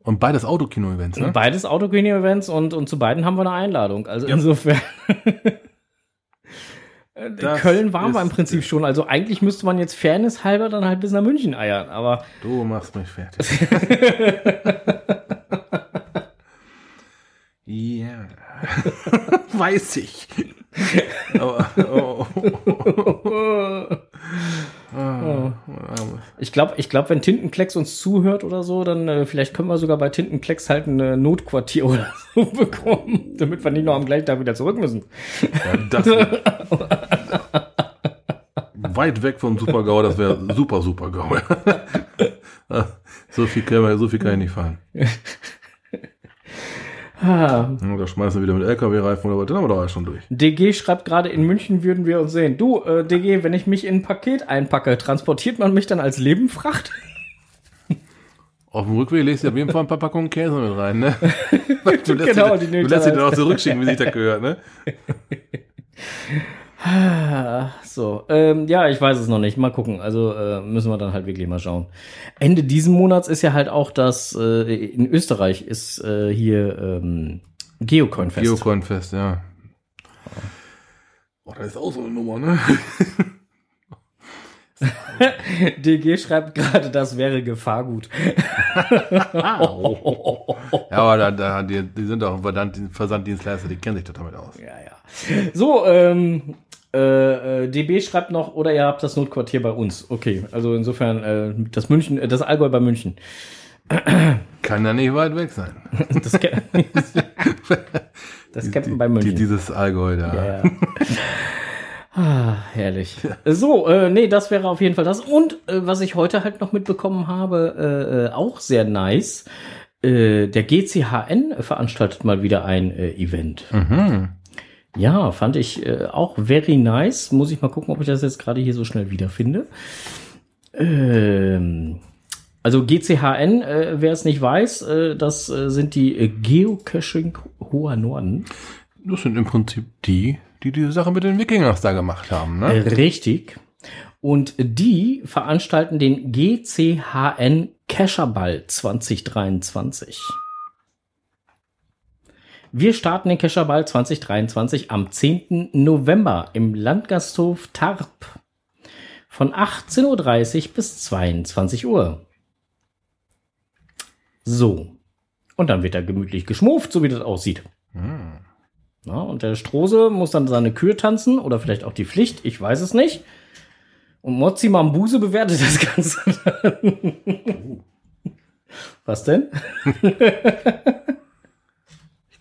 Und beides Autokino-Events, ne? Beides Autokino-Events und, und zu beiden haben wir eine Einladung. Also insofern. [LAUGHS] Äh, Das Köln waren wir im Prinzip schon. Also eigentlich müsste man jetzt Fairness halber dann halt bis nach München eiern. Aber Du machst mich fertig. [LAUGHS] Ja. [LAUGHS] Weiß ich. Aber, oh, [LAUGHS] oh, oh. Ich glaube, ich glaub, wenn Tintenklecks uns zuhört oder so, dann äh, vielleicht können wir sogar bei Tintenklecks halt ein Notquartier [LAUGHS] oder so bekommen, damit wir nicht noch am gleichen Tag wieder zurück müssen. Ja, das weit weg vom Super-GAU, das wäre super, super GAU. so, viel so viel kann ich nicht fahren. Ah, Da schmeißen wir wieder mit LKW-Reifen oder was, dann haben wir doch alles schon durch. DG schreibt gerade, in München würden wir uns sehen. Du, äh, DG, wenn ich mich in ein Paket einpacke, transportiert man mich dann als Lebenfracht? [LAUGHS] Auf dem Rückweg legst du auf jeden Fall ein paar Packungen Käse mit rein, ne? [LAUGHS] Du lässt Genau, die, die du lässt dann dann auch zurückschicken, wie sich das gehört, ne? [LAUGHS] [SIGHS] So, ähm, ja, ich weiß es noch nicht. Mal gucken. Also äh, müssen wir dann halt wirklich mal schauen. Ende diesen Monats ist ja halt auch das, äh, in Österreich ist äh, hier ähm, Geocoin-Fest. Geocoin-Fest, ja. Oh, das ist auch so eine Nummer, ne? [LAUGHS] DG schreibt gerade, das wäre Gefahrgut. [LAUGHS] Ja, aber da, da, die, die sind doch verdammt Versanddienstleister, die kennen sich doch damit aus. Ja, ja. So, ähm, äh, äh, DB schreibt noch, oder ihr habt das Notquartier bei uns. Okay, also insofern, äh, das München, äh, das Allgäu bei München. Kann ja nicht weit weg sein. [LAUGHS] Das, Ca- [LAUGHS] das Campen bei Die, München. dieses Allgäu da. Ja, ja. [LAUGHS] Ah, herrlich. So, äh, nee, das wäre auf jeden Fall das. Und äh, was ich heute halt noch mitbekommen habe, äh, äh, auch sehr nice. Der GCHN veranstaltet mal wieder ein Event. Mhm. Ja, fand ich äh, auch very nice. Muss ich mal gucken, ob ich das jetzt gerade hier so schnell wiederfinde. Ähm, also GCHN, äh, wer es nicht weiß, äh, das äh, sind die Geocaching Hoher Norden. Das sind im Prinzip die, die diese Sache mit den Wikingers da gemacht haben, ne? Äh, Richtig. Und die veranstalten den GCHN Cacherball 2023. Wir starten den Cacherball 2023 am 10. November im Landgasthof Tarp von 18.30 Uhr bis 22 Uhr. So. Und dann wird da gemütlich geschmufft, so wie das aussieht. Ja, und der Strose muss dann seine Kür tanzen oder vielleicht auch die Pflicht, ich weiß es nicht. Und Mozzi Mambuse bewertet das Ganze. dann. [LAUGHS] Was denn? [LAUGHS]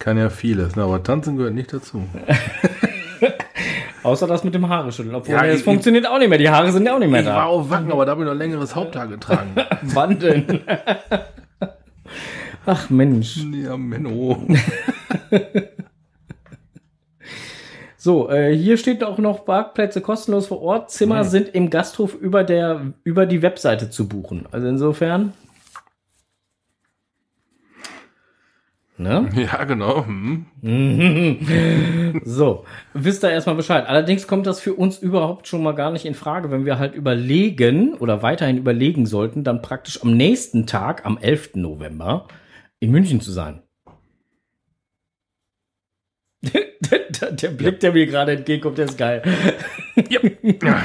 Kann ja vieles, ne? aber tanzen gehört nicht dazu. [LAUGHS] Außer das mit dem Haare schütteln. Obwohl, Ja, das ich- funktioniert auch nicht mehr. Die Haare sind ja auch nicht mehr Ich war da. auf Wacken, aber da habe ich noch längeres Haupthaar getragen. [LAUGHS] Wann denn? [LAUGHS] Ach Mensch. Ja, Menno. So, äh, hier steht auch noch Parkplätze kostenlos vor Ort. Zimmer Mhm. sind im Gasthof über der über die Webseite zu buchen. Also insofern. Ne? [LAUGHS] Ja, genau. Hm. [LAUGHS] So, wisst ihr erstmal Bescheid. Allerdings kommt das für uns überhaupt schon mal gar nicht in Frage, wenn wir halt überlegen oder weiterhin überlegen sollten, dann praktisch am nächsten Tag, am 11. November, in München zu sein. der, [LAUGHS] der Blick, der mir gerade entgegenkommt, der ist geil. Ja.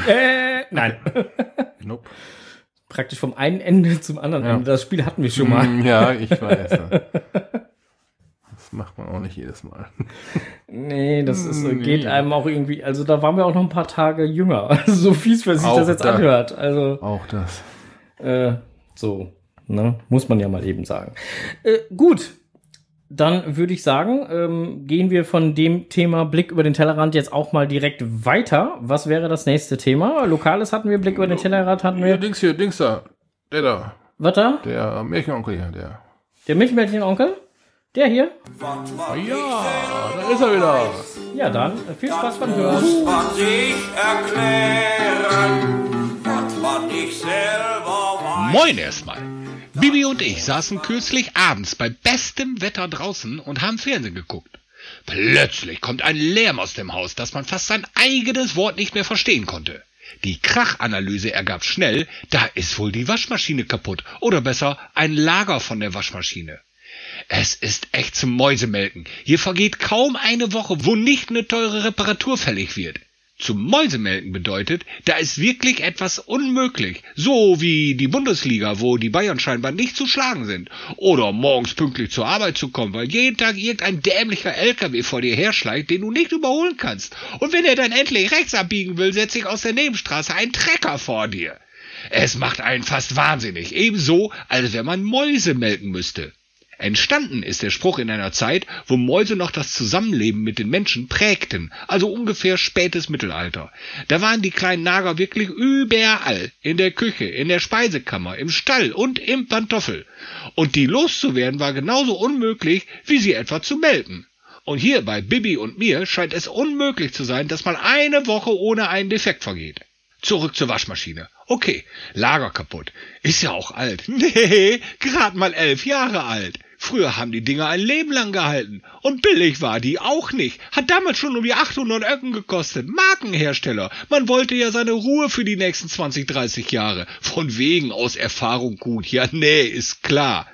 äh, nein. Nope. Praktisch vom einen Ende zum anderen Ja. Ende. Das Spiel hatten wir schon mal. Hm, Ja, ich weiß. Das macht man auch nicht jedes Mal. Nee, das ist, [LAUGHS] Nee. geht einem auch irgendwie, also da waren wir auch noch ein paar Tage jünger. [LAUGHS] Also so fies, wer sich Auch das jetzt da. anhört. Also, Auch das. äh, so, ne, muss man ja mal eben sagen. Äh, gut, dann würde ich sagen, ähm, gehen wir von dem Thema Blick über den Tellerrand jetzt auch mal direkt weiter. Was wäre das nächste Thema? Lokales hatten wir, Blick über den Tellerrand hatten Ja, wir. Dings hier, Dings da. Der da. Was da? Der Märchenonkel hier, der. Der Milchmädchen-Onkel? Der hier? Ah, ja, da ist er wieder. Ja, dann äh, viel Spaß beim Hören. man sich erklären, was man nicht selber weiß. Moin erstmal. Bibi und ich saßen kürzlich abends bei bestem Wetter draußen und haben Fernsehen geguckt. Plötzlich kommt ein Lärm aus dem Haus, dass man fast sein eigenes Wort nicht mehr verstehen konnte. Die Krachanalyse ergab schnell, da ist wohl die Waschmaschine kaputt. Oder besser, ein Lager von der Waschmaschine. Es ist echt zum Mäusemelken. Hier vergeht kaum eine Woche, wo nicht eine teure Reparatur fällig wird. Zum Mäusemelken bedeutet, da ist wirklich etwas unmöglich. So wie die Bundesliga, wo die Bayern scheinbar nicht zu schlagen sind. Oder morgens pünktlich zur Arbeit zu kommen, weil jeden Tag irgendein dämlicher LKW vor dir herschleicht, den du nicht überholen kannst. Und wenn er dann endlich rechts abbiegen will, setzt sich aus der Nebenstraße ein Trecker vor dir. Es macht einen fast wahnsinnig. Ebenso, als wenn man Mäuse melken müsste. Entstanden ist der Spruch in einer Zeit, wo Mäuse noch das Zusammenleben mit den Menschen prägten, also ungefähr spätes Mittelalter. Da waren die kleinen Nager wirklich überall, in der Küche, in der Speisekammer, im Stall und im Pantoffel. Und die loszuwerden war genauso unmöglich, wie sie etwa zu melken. Und hier bei Bibi und mir scheint es unmöglich zu sein, dass mal eine Woche ohne einen Defekt vergeht. Zurück zur Waschmaschine. Okay, Lager kaputt. Ist ja auch alt. [LAUGHS] Nee, grad mal elf Jahre alt. Früher haben die Dinger ein Leben lang gehalten. Und billig war die auch nicht. Hat damals schon um die 800 Öcken gekostet. Markenhersteller. Man wollte ja seine Ruhe für die nächsten 20, 30 Jahre. Von wegen aus Erfahrung gut. Ja, nee, ist klar.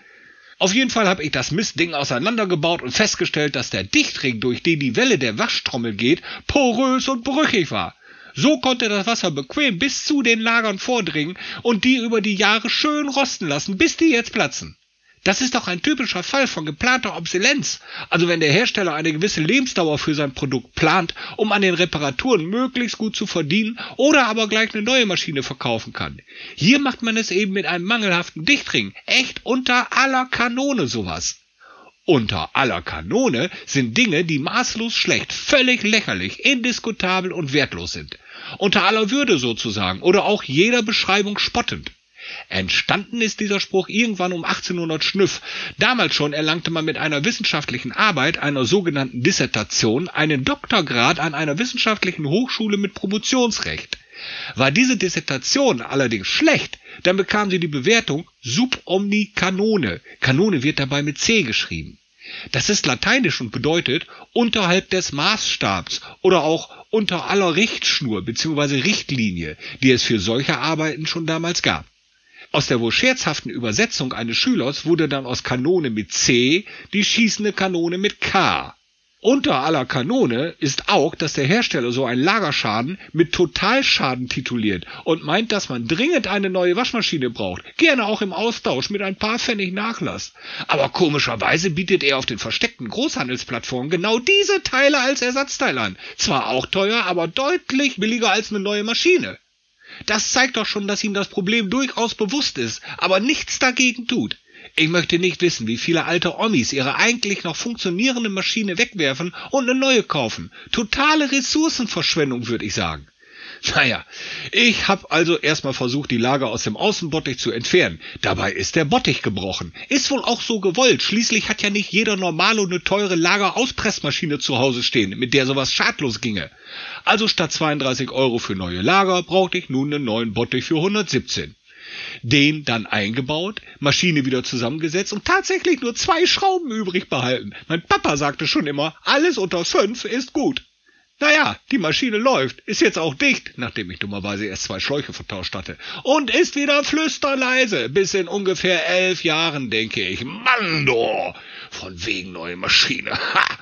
Auf jeden Fall habe ich das Mistding auseinandergebaut und festgestellt, dass der Dichtring, durch den die Welle der Waschtrommel geht, porös und brüchig war. So konnte das Wasser bequem bis zu den Lagern vordringen und die über die Jahre schön rosten lassen, bis die jetzt platzen. Das ist doch ein typischer Fall von geplanter Obsolenz. Also wenn der Hersteller eine gewisse Lebensdauer für sein Produkt plant, um an den Reparaturen möglichst gut zu verdienen oder aber gleich eine neue Maschine verkaufen kann. Hier macht man es eben mit einem mangelhaften Dichtring. Echt unter aller Kanone sowas. Unter aller Kanone sind Dinge, die maßlos schlecht, völlig lächerlich, indiskutabel und wertlos sind. Unter aller Würde sozusagen oder auch jeder Beschreibung spottend. Entstanden ist dieser Spruch irgendwann um 1800 Schnüff. Damals schon erlangte man mit einer wissenschaftlichen Arbeit, einer sogenannten Dissertation, einen Doktorgrad an einer wissenschaftlichen Hochschule mit Promotionsrecht. War diese Dissertation allerdings schlecht, dann bekam sie die Bewertung sub omni canone. Kanone wird dabei mit C geschrieben. Das ist lateinisch und bedeutet unterhalb des Maßstabs oder auch unter aller Richtschnur bzw. Richtlinie, die es für solche Arbeiten schon damals gab. Aus der wohl scherzhaften Übersetzung eines Schülers wurde dann aus Kanone mit C die schießende Kanone mit K. Unter aller Kanone ist auch, dass der Hersteller so einen Lagerschaden mit Totalschaden tituliert und meint, dass man dringend eine neue Waschmaschine braucht, gerne auch im Austausch mit ein paar Pfennig Nachlass. Aber komischerweise bietet er auf den versteckten Großhandelsplattformen genau diese Teile als Ersatzteil an. Zwar auch teuer, aber deutlich billiger als eine neue Maschine. Das zeigt doch schon, dass ihm das Problem durchaus bewusst ist, aber nichts dagegen tut. Ich möchte nicht wissen, wie viele alte Omis ihre eigentlich noch funktionierende Maschine wegwerfen und eine neue kaufen. Totale Ressourcenverschwendung, würde ich sagen. Naja, ich habe also erstmal versucht, die Lager aus dem Außenbottich zu entfernen. Dabei ist der Bottich gebrochen. Ist wohl auch so gewollt. Schließlich hat ja nicht jeder normale und eine teure Lagerauspressmaschine zu Hause stehen, mit der sowas schadlos ginge. Also statt 32 Euro für neue Lager brauchte ich nun einen neuen Bottich für 117. Den dann eingebaut, Maschine wieder zusammengesetzt und tatsächlich nur zwei Schrauben übrig behalten. Mein Papa sagte schon immer, alles unter fünf ist gut. Naja, die Maschine läuft, ist jetzt auch dicht, nachdem ich dummerweise erst zwei Schläuche vertauscht hatte. Und ist wieder flüsterleise, bis in ungefähr elf Jahren, denke ich. Mann, du! Von wegen neue Maschine. Ha!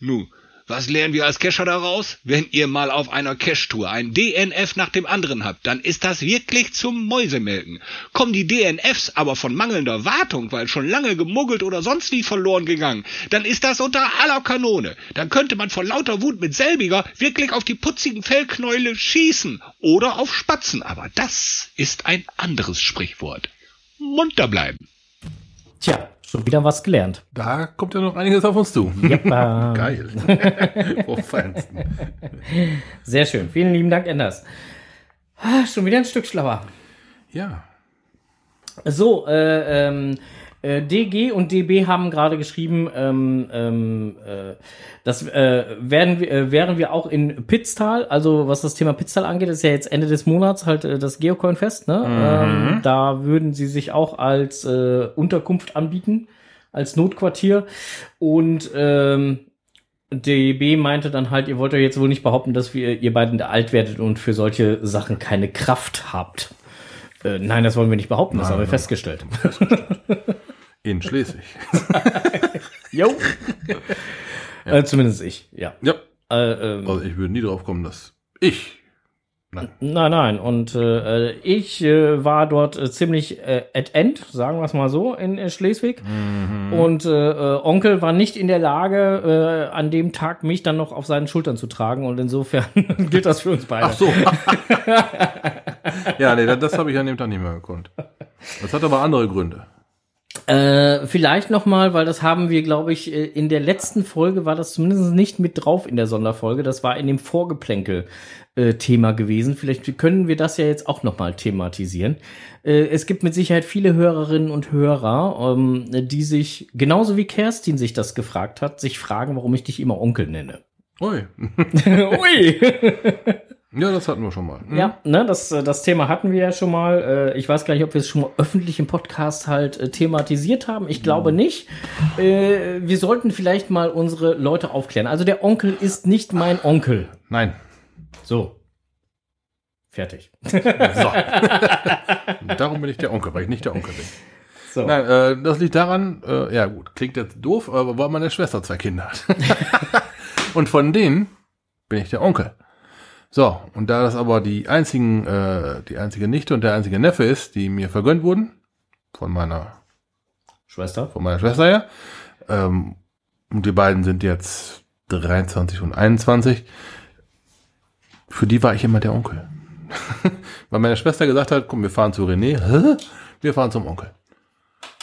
Nu, was lernen wir als Cacher daraus? Wenn ihr mal auf einer Cache-Tour ein DNF nach dem anderen habt, dann ist das wirklich zum Mäusemelken. Kommen die DNFs aber von mangelnder Wartung, weil schon lange gemuggelt oder sonst wie verloren gegangen, dann ist das unter aller Kanone. Dann könnte man vor lauter Wut mit selbiger wirklich auf die putzigen Fellknäule schießen oder auf Spatzen. Aber das ist ein anderes Sprichwort. Munter bleiben. Tja, schon wieder was gelernt. Da kommt ja noch einiges auf uns zu. Jeppa. [LAUGHS] Geil. [LAUGHS] Vom Feinsten. Sehr schön. Vielen lieben Dank, Enders. Ah, schon wieder ein Stück schlauer. Ja. So, äh, ähm, äh, DG und DB haben gerade geschrieben, ähm, ähm, äh, das äh, werden wir, äh, wären wir auch in Pitztal, also was das Thema Pitztal angeht, ist ja jetzt Ende des Monats halt äh, das Geocoin-Fest, ne? Ähm, da würden sie sich auch als äh, Unterkunft anbieten, als Notquartier und ähm, DB meinte dann halt, ihr wollt ja jetzt wohl nicht behaupten, dass wir, ihr beiden alt werdet und für solche Sachen keine Kraft habt. Äh, nein, das wollen wir nicht behaupten, das Nein, haben wir nein. festgestellt. [LAUGHS] [LAUGHS] In Schleswig. [LAUGHS] Jo. äh, zumindest ich, ja. Ja. Äh, ähm, Also ich würde nie drauf kommen, dass ich. Nein. Nein, nein. Und äh, ich äh, war dort äh, ziemlich äh, at end, sagen wir es mal so, in äh, Schleswig. Und äh, äh, Onkel war nicht in der Lage, äh, an dem Tag mich dann noch auf seinen Schultern zu tragen. Und insofern [LAUGHS] gilt das für uns beide. Ach so. [LAUGHS] ja, nee, das, das habe ich an dem Tag nicht mehr gekonnt. Das hat aber andere Gründe. Äh, vielleicht noch mal, weil das haben wir, glaube ich, äh, in der letzten Folge war das zumindest nicht mit drauf in der Sonderfolge. Das war in dem Vorgeplänkel äh, Thema gewesen. Vielleicht können wir das ja jetzt auch noch mal thematisieren. Äh, es gibt mit Sicherheit viele Hörerinnen und Hörer, ähm, die sich genauso wie Kerstin sich das gefragt hat, sich fragen, warum ich dich immer Onkel nenne. Ui. [LAUGHS] Ui. [LAUGHS] Ja, das hatten wir schon mal. Hm? Ja, ne, das, äh, das Thema hatten wir ja schon mal. Äh, Ich weiß gar nicht, ob wir es schon mal öffentlich im Podcast halt äh, thematisiert haben. Ich glaube nicht. Äh, Wir sollten vielleicht mal unsere Leute aufklären. Also der Onkel ist nicht mein Onkel. Nein. So. Fertig. So. [LAUGHS] Darum bin ich der Onkel, weil ich nicht der Onkel bin. So. Nein, äh, das liegt daran, äh, ja gut, klingt jetzt doof, aber weil meine Schwester zwei Kinder hat. [LAUGHS] und von denen bin ich der Onkel. So, und da das aber die einzigen, äh, die einzige Nichte und der einzige Neffe ist, die mir vergönnt wurden, von meiner, Schwester. von meiner Schwester her, ähm, und die beiden sind jetzt 23 und 21, für die war ich immer der Onkel. [LAUGHS] Weil meine Schwester gesagt hat, komm, wir fahren zu René, Hä? wir fahren zum Onkel.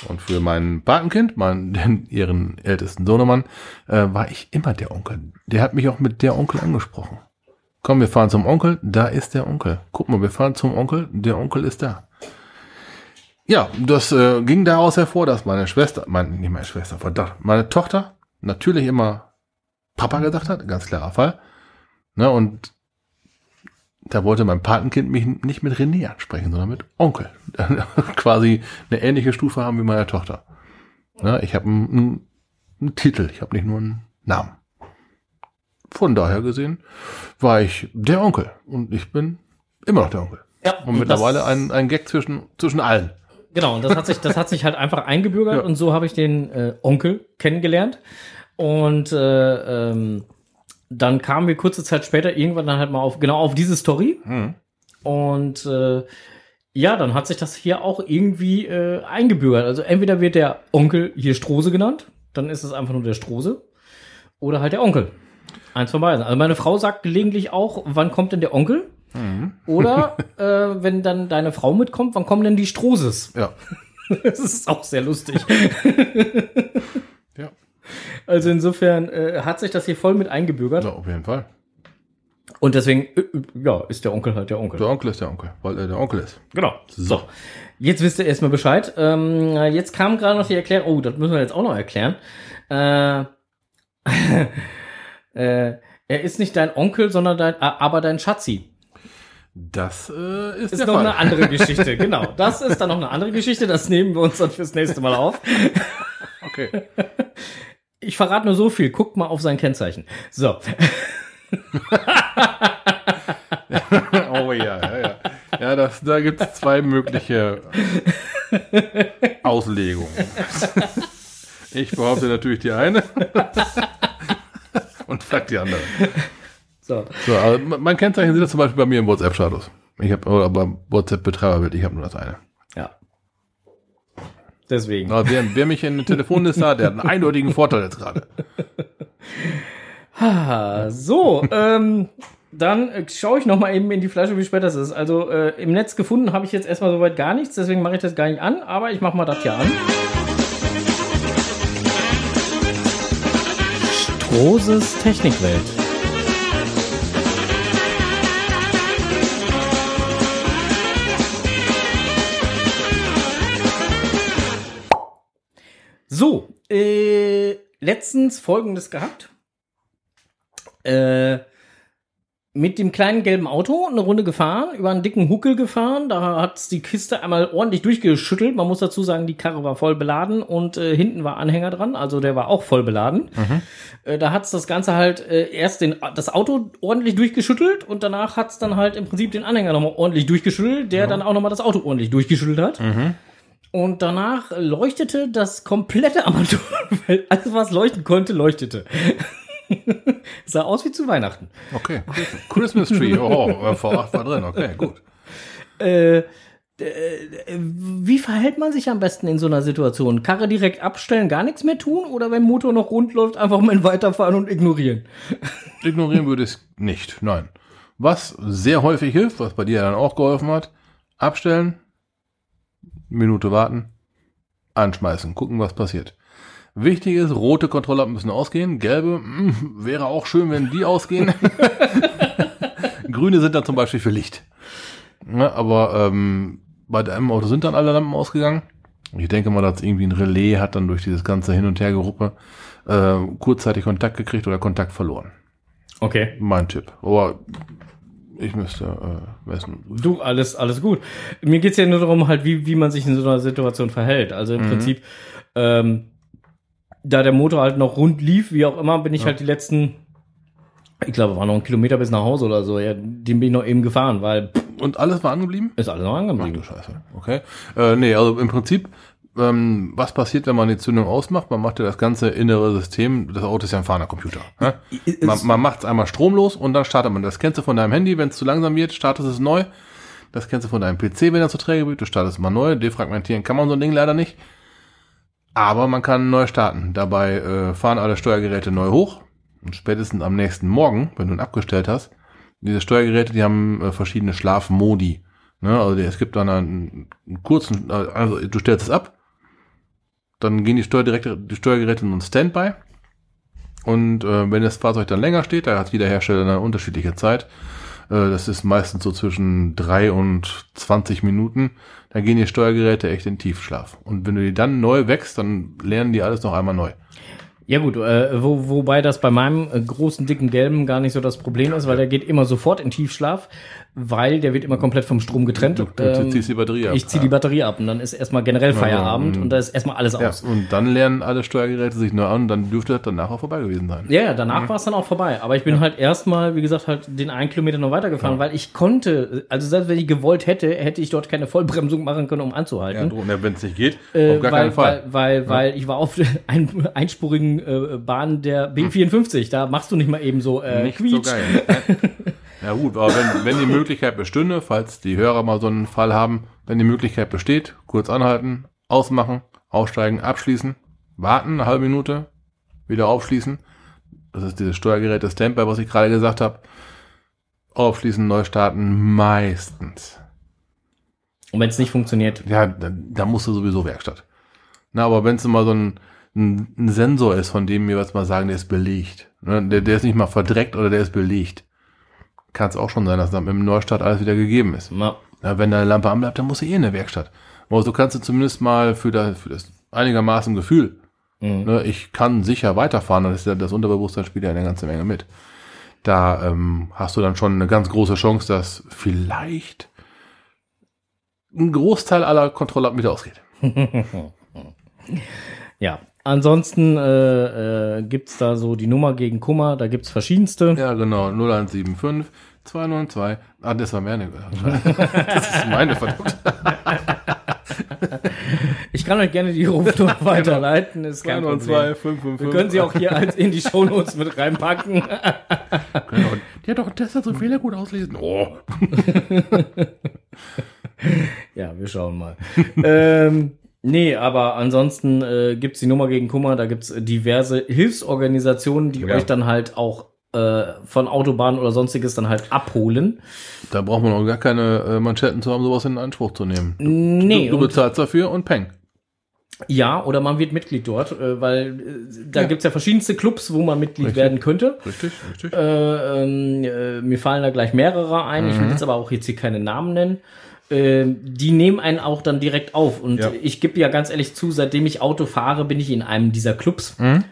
Und für mein Patenkind, mein, [LAUGHS] den, ihren ältesten Sohnemann, äh, war ich immer der Onkel. Der hat mich auch mit der Onkel angesprochen. Komm, wir fahren zum Onkel, da ist der Onkel. Guck mal, wir fahren zum Onkel, der Onkel ist da. Ja, das äh, ging daraus hervor, dass meine Schwester, mein, nicht meine Schwester, verdammt, meine Tochter natürlich immer Papa gesagt hat, ganz klarer Fall. Ne, und da wollte mein Patenkind mich nicht mit René ansprechen, sondern mit Onkel. [LAUGHS] Quasi eine ähnliche Stufe haben wie meine Tochter. Ne, ich habe einen, einen, einen Titel, ich habe nicht nur einen Namen. Von daher gesehen war ich der Onkel und ich bin immer noch der Onkel. Ja, Und mittlerweile das- ein, ein Gag zwischen, zwischen allen. Genau, und das hat sich, das hat sich halt einfach eingebürgert [LAUGHS] Ja. und so habe ich den äh, Onkel kennengelernt. Und äh, ähm, dann kamen wir kurze Zeit später irgendwann dann halt mal auf genau auf diese Story. Und äh, ja, dann hat sich das hier auch irgendwie äh, eingebürgert. Also entweder wird der Onkel hier Strose genannt, dann ist es einfach nur der Strose, oder halt der Onkel. Eins von beiden. Also meine Frau sagt gelegentlich auch, wann kommt denn der Onkel? Oder [LAUGHS] äh, wenn dann deine Frau mitkommt, wann kommen denn die Stroses? Ja. [LAUGHS] Das ist auch sehr lustig. [LAUGHS] Ja. Also insofern äh, hat sich das hier voll mit eingebürgert. ja, auf jeden Fall. Und deswegen, äh, äh, ja, ist der Onkel halt der Onkel. Der Onkel ist der Onkel, weil er der Onkel ist. Genau. So. Jetzt wisst ihr erstmal Bescheid. Ähm, jetzt kam gerade noch die Erklärung. Oh, das müssen wir jetzt auch noch erklären. Äh, äh, er ist nicht dein Onkel, sondern dein, aber dein Schatzi. Das äh, ist, Ist noch Fall. eine andere [LAUGHS] Geschichte. Genau. Das ist dann noch eine andere Geschichte. Das nehmen wir uns dann fürs nächste Mal auf. Okay. [LAUGHS] Ich verrate nur so viel. Guckt mal auf sein Kennzeichen. So. [LAUGHS] Oh ja, ja, ja. Ja, das, da gibt es zwei mögliche Auslegungen. Ich behaupte natürlich die eine und frag die andere. [LAUGHS] So. So, also mein Kennzeichen sieht das zum Beispiel bei mir im WhatsApp-Status. Ich habe oder beim WhatsApp-Betreiberbild, ich habe nur das eine. Ja. Deswegen. Aber wer, wer mich in der Telefonliste hat, der hat einen eindeutigen Vorteil jetzt gerade. [LAUGHS] So, ähm, dann äh, schaue ich noch mal eben in die Flasche, wie spät das ist. Also äh, im Netz gefunden habe ich jetzt erstmal soweit gar nichts, deswegen mache ich das gar nicht an, aber ich mache mal das hier an. Strohses Technikwelt. So, äh, letztens folgendes gehabt. Äh, mit dem kleinen gelben Auto eine Runde gefahren, über einen dicken Huckel gefahren. Da hat's die Kiste einmal ordentlich durchgeschüttelt. Man muss dazu sagen, die Karre war voll beladen und äh, hinten war Anhänger dran, also der war auch voll beladen. Äh, da hat's das Ganze halt äh, erst den, das Auto ordentlich durchgeschüttelt und danach hat's dann halt im Prinzip den Anhänger nochmal ordentlich durchgeschüttelt, der dann auch nochmal das Auto ordentlich durchgeschüttelt hat. Und danach leuchtete das komplette Armaturenfeld. [LAUGHS] Alles, was leuchten konnte, leuchtete. [LAUGHS] Sah aus wie zu Weihnachten. Okay, Christmas Tree. Oh, äh, V8 war drin. Okay, gut. Äh, äh, wie verhält man sich am besten in so einer Situation? Karre direkt abstellen, gar nichts mehr tun? Oder wenn Motor noch rund läuft, einfach mal weiterfahren und ignorieren? Ignorieren würde ich nicht. Nein. Was sehr häufig hilft, was bei dir dann auch geholfen hat, abstellen, Minute warten, anschmeißen, gucken, was passiert. Wichtig ist, rote Kontrolllampen müssen ausgehen, gelbe mm, wäre auch schön, wenn die ausgehen. [LAUGHS] Grüne sind dann zum Beispiel für Licht. Ja, aber ähm, bei deinem Auto sind dann alle Lampen ausgegangen. Ich denke mal, dass irgendwie ein Relais hat dann durch dieses ganze Hin- und Hergeruppe äh, kurzzeitig Kontakt gekriegt oder Kontakt verloren. Okay. Mein Tipp. Aber ich müsste äh, wissen. Du, alles, alles gut. Mir geht's ja nur darum, halt, wie, wie man sich in so einer Situation verhält. Also im Prinzip, ähm, da der Motor halt noch rund lief, wie auch immer, bin ich halt die letzten, ich glaube, war noch ein Kilometer bis nach Hause oder so, ja, den bin ich noch eben gefahren, weil Und alles war angeblieben? ist alles noch Ach angeblieben. du Scheiße. Okay. Äh, nee, also im Prinzip, ähm, was passiert, wenn man die Zündung ausmacht? Man macht ja das ganze innere System, das Auto ist ja ein fahrender Computer. Ne? Man, man macht es einmal stromlos und dann startet man. Das kennst du von deinem Handy, wenn es zu langsam wird, startest es neu. Das kennst du von deinem PC, wenn er zu träge wird, du startest mal neu. Defragmentieren kann man so ein Ding leider nicht. Aber man kann neu starten. Dabei äh, fahren alle Steuergeräte neu hoch. Und spätestens am nächsten Morgen, wenn du ihn abgestellt hast, diese Steuergeräte, die haben äh, verschiedene Schlafmodi. Ne? Also es gibt dann einen, einen kurzen, äh, also du stellst es ab, dann gehen die, Steuergeräte, die Steuergeräte in einen Standby. Und äh, wenn das Fahrzeug dann länger steht, da hat jeder Hersteller eine unterschiedliche Zeit. Äh, das ist meistens so zwischen drei und 20 Minuten. Da gehen die Steuergeräte echt in Tiefschlaf. Und wenn du die dann neu wächst, dann lernen die alles noch einmal neu. Ja gut, äh, wo, wobei das bei meinem äh, großen, dicken Gelben gar nicht so das Problem ist, weil der geht immer sofort in Tiefschlaf, weil der wird immer komplett vom Strom getrennt. Du, du ziehst die Batterie ab. Ähm, Ich ziehe die Batterie ab und dann ist erstmal generell Feierabend und- und da ist erstmal alles Ja, aus. und dann lernen alle Steuergeräte sich neu an und dann dürfte das danach auch vorbei gewesen sein. Ja, ja, danach war es dann auch vorbei. Aber ich bin halt erstmal, wie gesagt, halt den einen Kilometer noch weitergefahren, weil ich konnte, also selbst wenn ich gewollt hätte, hätte ich dort keine Vollbremsung machen können, um anzuhalten. wenn es nicht geht, Äh, auf gar weil, keinen Fall. Weil, weil, weil ich war auf [LAUGHS] ein, einspurigen äh, Bahn der B54. Da machst du nicht mal eben so äh, nicht quietsch. so geil. [LAUGHS] ja gut, aber wenn, wenn die Möglichkeit bestünde, falls die Hörer mal so einen Fall haben, wenn die Möglichkeit besteht, kurz anhalten, ausmachen, aussteigen, abschließen, warten eine halbe Minute, wieder aufschließen. Das ist dieses Steuergerät, das Standby, was ich gerade gesagt habe. Aufschließen, neu starten, meistens. Und wenn es nicht funktioniert, Ja, da, da musst du sowieso Werkstatt. Na, aber wenn es mal so ein, ein, ein Sensor ist, von dem wir jetzt mal sagen, der ist belegt. Ne? Der, der ist nicht mal verdreckt oder der ist belegt. Kann es auch schon sein, dass dann dem Neustart alles wieder gegeben ist. Na, Ja, wenn deine Lampe anbleibt, dann musst du eh in der Werkstatt. Aber so kannst du zumindest mal für das, für das einigermaßen Gefühl, ne, ich kann sicher weiterfahren, das ist ja das Unterbewusstsein spielt ja eine ganze Menge mit. Da ähm, hast du dann schon eine ganz große Chance, dass vielleicht ein Großteil aller Kontrollen wieder ausgeht. [LAUGHS] ja. Ansonsten äh, äh, gibt's da so die Nummer gegen Kummer, da gibt's verschiedenste. Ja, genau, 0175 292. Ah, das war meine. [LAUGHS] Das ist meine, verdammt. Ich kann euch gerne die Rufnummer [LAUGHS] weiterleiten. Ist kein Problem. 292 555. Wir können sie auch hier als in die Shownotes mit reinpacken. [LAUGHS] Genau. Die hat doch einen Tester so Fehler gut auslesen. Oh. Ja, wir schauen mal. ähm, nee, aber ansonsten äh, gibt's die Nummer gegen Kummer, da gibt's diverse Hilfsorganisationen, die Ja. euch dann halt auch äh, von Autobahnen oder sonstiges dann halt abholen. Da braucht man auch gar keine äh, Manschetten zu haben, sowas in Anspruch zu nehmen. Nee, Du und, bezahlst dafür und peng. ja, oder man wird Mitglied dort, äh, weil äh, da Ja. gibt's ja verschiedenste Clubs, wo man Mitglied Richtig. werden könnte. Richtig, richtig. Äh, ähm, äh, mir fallen da gleich mehrere ein. Mhm. Ich will jetzt aber auch jetzt hier keine Namen nennen. Äh, die nehmen einen auch dann direkt auf. Und Ja. ich gebe ja ganz ehrlich zu, seitdem ich Auto fahre, bin ich in einem dieser Clubs. Mhm.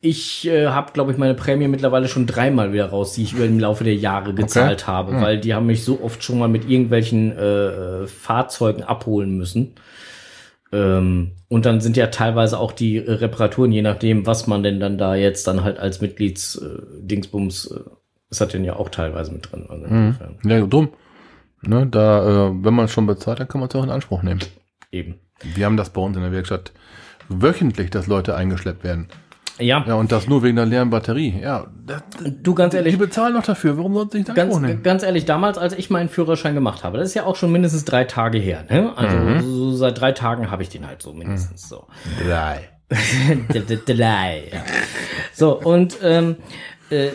Ich äh, habe, glaube ich, meine Prämie mittlerweile schon dreimal wieder raus, die ich über im Laufe der Jahre gezahlt habe, Mhm. weil die haben mich so oft schon mal mit irgendwelchen äh, Fahrzeugen abholen müssen. Ähm, und dann sind ja teilweise auch die äh, Reparaturen, je nachdem, was man denn dann da jetzt dann halt als Mitglieds-Dingsbums, äh, Dingsbums, äh, ist das denn ja auch teilweise mit drin. Also insofern Ja, dumm. Ne, da, äh, wenn man schon bezahlt, dann kann man es auch in Anspruch nehmen. Eben. Wir haben das bei uns in der Werkstatt wöchentlich, dass Leute eingeschleppt werden. Ja, Ja, und das nur wegen der leeren Batterie. Ja, das, du ganz die ehrlich, bezahlen noch dafür. Warum sollten sie nicht ganz, nehmen? ganz ehrlich, damals, als ich meinen Führerschein gemacht habe, das ist ja auch schon mindestens drei Tage her. Ne? Also Mhm. so seit drei Tagen habe ich den halt so mindestens so. Drei. [LAUGHS] Drei. ja. So, und ähm, äh,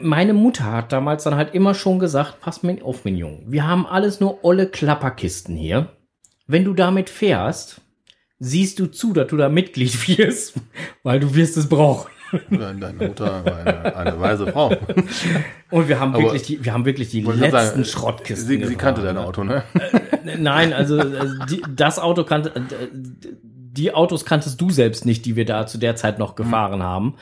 meine Mutter hat damals dann halt immer schon gesagt, pass mir auf, mein Junge, wir haben alles nur olle Klapperkisten hier. Wenn du damit fährst, siehst du zu, dass du da Mitglied [LAUGHS] wirst, weil du wirst es brauchen. Deine Mutter war eine, eine weise Frau. [LAUGHS] Und wir haben Aber- wirklich die, wir haben wirklich die letzten sagen, Schrottkisten. Sie, sie kannte dein ne? Auto, ne? Nein, also äh, die, das Auto kannte, äh, die Autos kanntest du selbst nicht, die wir da zu der Zeit noch gefahren haben.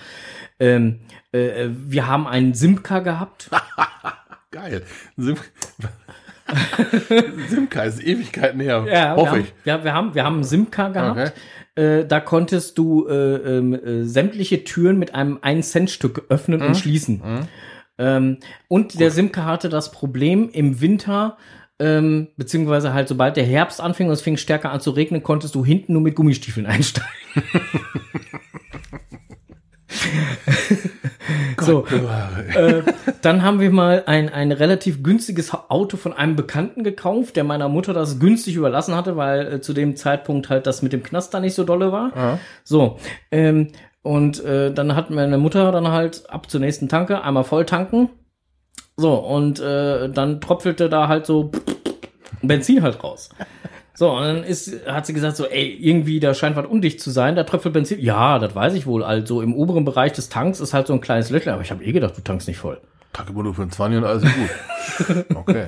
Ähm, äh, wir haben einen Simca gehabt. [LAUGHS] Geil. Sim [LAUGHS] Simka ist Ewigkeiten her. wir Hoffe haben, ich. Ja, wir haben, wir haben einen Simca gehabt. Äh, da konntest du äh, ähm, äh, sämtliche Türen mit einem 1-Cent-Stück öffnen Mhm. und schließen. Ähm, und der Simca hatte das Problem, im Winter, ähm, beziehungsweise halt sobald der Herbst anfing und es fing stärker an zu regnen, konntest du hinten nur mit Gummistiefeln [LAUGHS] einsteigen. [LAUGHS] so, äh, dann haben wir mal ein, ein relativ günstiges Auto von einem Bekannten gekauft, der meiner Mutter das günstig überlassen hatte, weil äh, zu dem Zeitpunkt halt das mit dem Knast da nicht so dolle war. So, ähm, und äh, dann hat meine Mutter dann halt ab zur nächsten Tanke einmal voll tanken. So, und äh, dann tropfelte da halt so Benzin halt raus. So, und dann ist, hat sie gesagt, so, ey, irgendwie, da scheint was undicht zu sein, da tröpfelt Benzin. Ja, das weiß ich wohl. Also im oberen Bereich des Tanks ist halt so ein kleines Löchlein, aber ich habe eh gedacht, du tankst nicht voll. Immer nur für ein 20 und alles ist gut. [LAUGHS] Okay.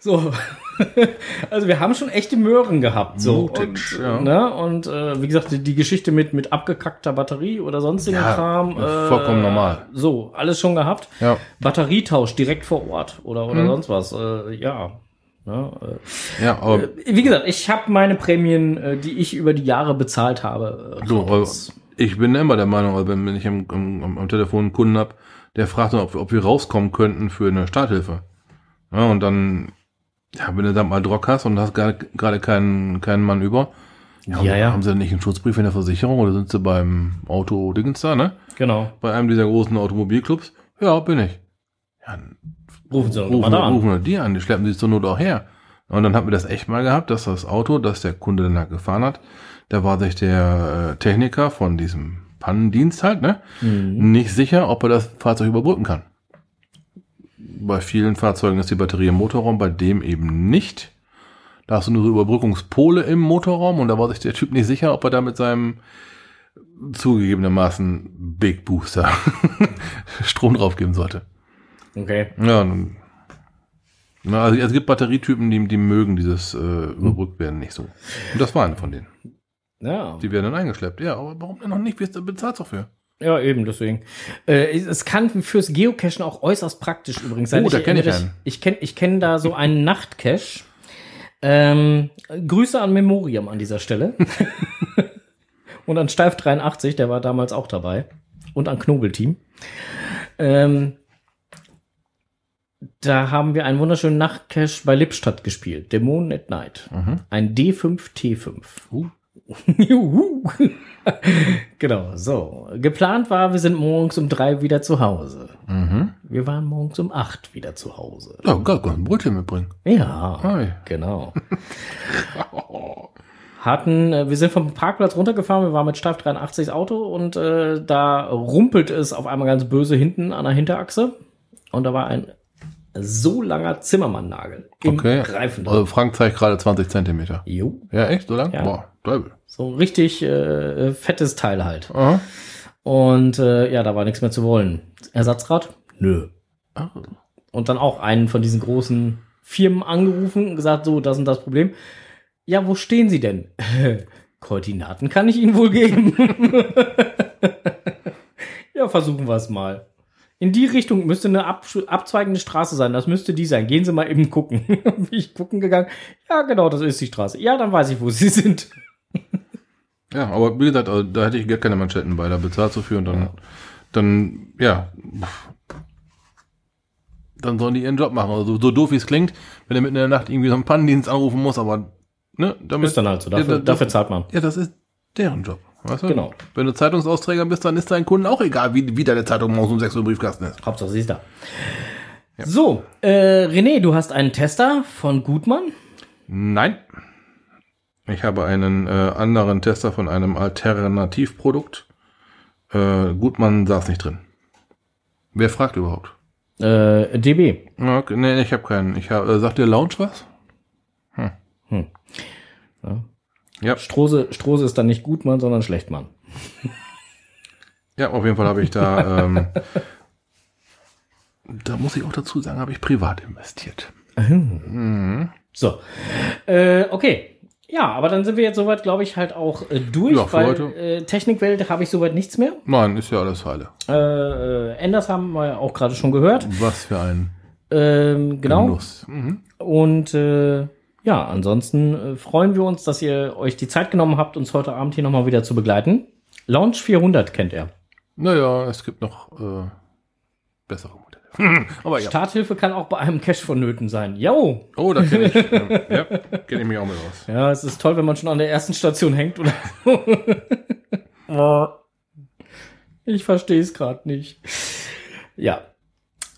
So. [LAUGHS] also wir haben schon echte Möhren gehabt. So. Mutig, und, ja. ne? und äh, wie gesagt, die, die Geschichte mit, mit abgekackter Batterie oder sonstigen Ja, Kram. Äh, vollkommen normal. So, alles schon gehabt. Ja. Batterietausch direkt vor Ort oder, oder Mhm. sonst was. Äh, ja. Ne? Äh, Ja, aber wie gesagt, ich habe meine Prämien, äh, die ich über die Jahre bezahlt habe. äh, so, ich bin immer der Meinung, also wenn ich am, am, am Telefon einen Kunden hab, der fragt, dann, ob, wir- ob wir rauskommen könnten für eine Starthilfe. Ja, und dann, ja, wenn du dann mal Drock hast und hast gerade keinen, keinen Mann über, ja, Ja, ja. haben sie dann nicht einen Schutzbrief in der Versicherung oder sind sie beim Auto Dingens da, ne? genau. Bei einem dieser großen Automobilclubs? Ja, bin ich. Ja, Rufen Sie doch rufen, mal da an. rufen wir die an, die schleppen sich zur Not auch her. Und dann hatten wir das echt mal gehabt, dass das Auto, das der Kunde dann halt gefahren hat, da war sich der äh, Techniker von diesem Pannendienst halt, ne, Mhm. nicht sicher, ob er das Fahrzeug überbrücken kann. Bei vielen Fahrzeugen ist die Batterie im Motorraum, bei dem eben nicht. Da hast du nur so Überbrückungspole im Motorraum und da war sich der Typ nicht sicher, ob er da mit seinem zugegebenermaßen Big Booster [LAUGHS] Strom draufgeben sollte. Okay. Ja, nun, na, also es gibt Batterietypen, die, die mögen dieses äh, überbrückt werden nicht so. Und das war eine von denen. Ja. Die werden dann eingeschleppt. Ja, aber warum denn noch nicht? Wer bezahlt dafür? Ja, eben, deswegen. Äh, es- kann fürs Geocachen auch äußerst praktisch übrigens sein. Oh, da kenn ich einen. Ich kenne ich kenn da so einen Nachtcache. Ähm, Grüße an Memoriam an dieser Stelle. [LAUGHS] Und an Steif 83, der war damals auch dabei. Und an Knobelteam. Ähm, da haben wir einen wunderschönen Nachtcache bei Lippstadt gespielt. Dämonen at Night. Ein D5T5. [LAUGHS] Juhu. [LAUGHS] genau, so. Geplant war, wir sind morgens um drei wieder zu Hause. Wir waren morgens um acht wieder zu Hause. Ja, Gott, ein Brötchen mitbringen. Ja, Hi. genau. [LAUGHS] Hatten, äh, wir sind vom Parkplatz runtergefahren, wir waren mit Steif 83 Auto und äh, da rumpelt es auf einmal ganz böse hinten an der Hinterachse. Und da war ein so langer Zimmermann-Nagel im Okay. Reifen. Also Frank zeigt gerade 20 Zentimeter. Jo, Ja, echt? So lang? Ja. Boah, Teufel. so ein richtig äh, fettes Teil halt. Aha. Und äh, ja, da war nichts mehr zu wollen. Ersatzrad? Nö. Ah. Und dann auch einen von diesen großen Firmen angerufen und gesagt, so, das und das Problem. Ja, wo stehen Sie denn? [LAUGHS] Koordinaten kann ich Ihnen wohl geben. [LAUGHS] ja, versuchen wir es mal. In die Richtung müsste eine ab abzweigende Straße sein. Das müsste die sein. Gehen Sie mal eben gucken. [LAUGHS] Bin ich gucken gegangen. Ja, genau, das ist die Straße. Ja, dann weiß ich, wo Sie [LAUGHS] sind. Ja, aber wie gesagt, also, da hätte ich gar keine Manschetten bei, da bezahlt viel und dann, dann, ja, dann sollen die ihren Job machen. Also so, doof wie es klingt, wenn er mitten in der Nacht irgendwie so einen Pannendienst anrufen muss, aber, ne, damit, Ist dann halt so. Dafür, Ja, da- dafür zahlt man. ja, das ist deren Job. Weißt du? Genau. Wenn du Zeitungsausträger bist, dann ist deinen Kunden auch egal, wie, wie deine Zeitung morgens um 6 Uhr im Briefkasten ist. Hauptsache sie ist da. So, äh, René, du hast einen Tester von Gutmann. Nein. Ich habe einen äh, anderen Tester von einem Alternativprodukt. Äh, Gutmann saß nicht drin. Wer fragt überhaupt? Äh, DB. Ja, Okay, nee, ich habe keinen. Ich hab, äh, sagt dir Lounge was? Hm. Hm. Ja. Ja, Strose, Strose ist dann nicht Gutmann, sondern Schlechtmann. ja, auf jeden Fall habe ich da. [LAUGHS] ähm, da muss ich auch dazu sagen, habe ich privat investiert. So. Äh, okay. Ja, aber dann sind wir jetzt soweit, glaube ich, halt auch äh, durch, Ja, für weil heute. äh, Technikwelt habe ich soweit nichts mehr. Nein, ist ja alles heile. Äh, äh, Enders haben wir ja auch gerade schon gehört. Was für ein Ähm, genau. Genuss. Mhm. Und äh, ja, ansonsten äh, freuen wir uns, dass ihr euch die Zeit genommen habt, uns heute Abend hier nochmal wieder zu begleiten. Launch 400 kennt er. Naja, es gibt noch äh, bessere Modelle. [LAUGHS] Aber ja. Starthilfe kann auch bei einem Cache vonnöten sein. Jo! Oh, da kenne ich, [LAUGHS] ähm, ja, kenn ich mich auch mit aus. Ja, es ist toll, wenn man schon an der ersten Station hängt oder [LAUGHS] so. ich verstehe es gerade nicht. Ja.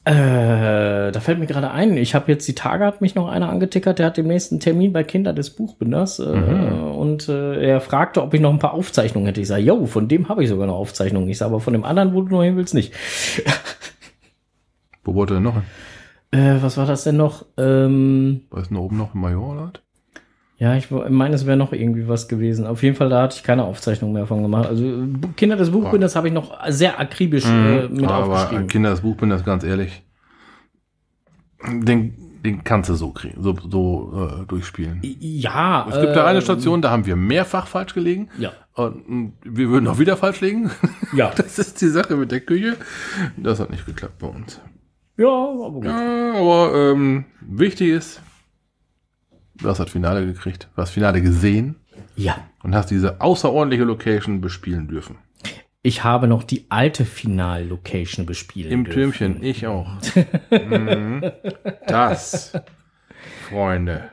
Äh, da fällt mir gerade ein, ich habe jetzt die Tage, hat mich noch einer angetickert, der hat demnächst einen Termin bei Kinder des Buchbinders äh, und äh, er fragte, ob ich noch ein paar Aufzeichnungen hätte. Ich sage, yo, von dem habe ich sogar noch Aufzeichnungen. Ich sage, aber von dem anderen, wo du noch hin willst, nicht. Wo wollte er noch hin? Äh, was war das denn noch? Ähm, Was ist denn oben noch ein Major oder? was? Ja, ich meine, es wäre noch irgendwie was gewesen. Auf jeden Fall, da hatte ich keine Aufzeichnung mehr von gemacht. Also äh, Kinder des Buchbinders habe ich noch sehr akribisch äh, mit Aber aufgeschrieben. Kinder, das Buch bin das ganz ehrlich. Den, den kannst du so kriegen, so, so äh, durchspielen. Ja, Es gibt da eine ähm, Station, da haben wir mehrfach falsch gelegen. Ja, Und wir würden auch wieder falsch liegen. [LAUGHS] ja, Das ist die Sache mit der Küche. Das hat nicht geklappt bei uns. ja, aber gut. Ja, aber ähm, wichtig ist, du hast das Finale gekriegt, du hast das Finale gesehen Ja, und hast diese außerordentliche Location bespielen dürfen. ich habe noch die alte Final-Location bespielt. Im Türmchen, ich auch. mhm. Das, Freunde.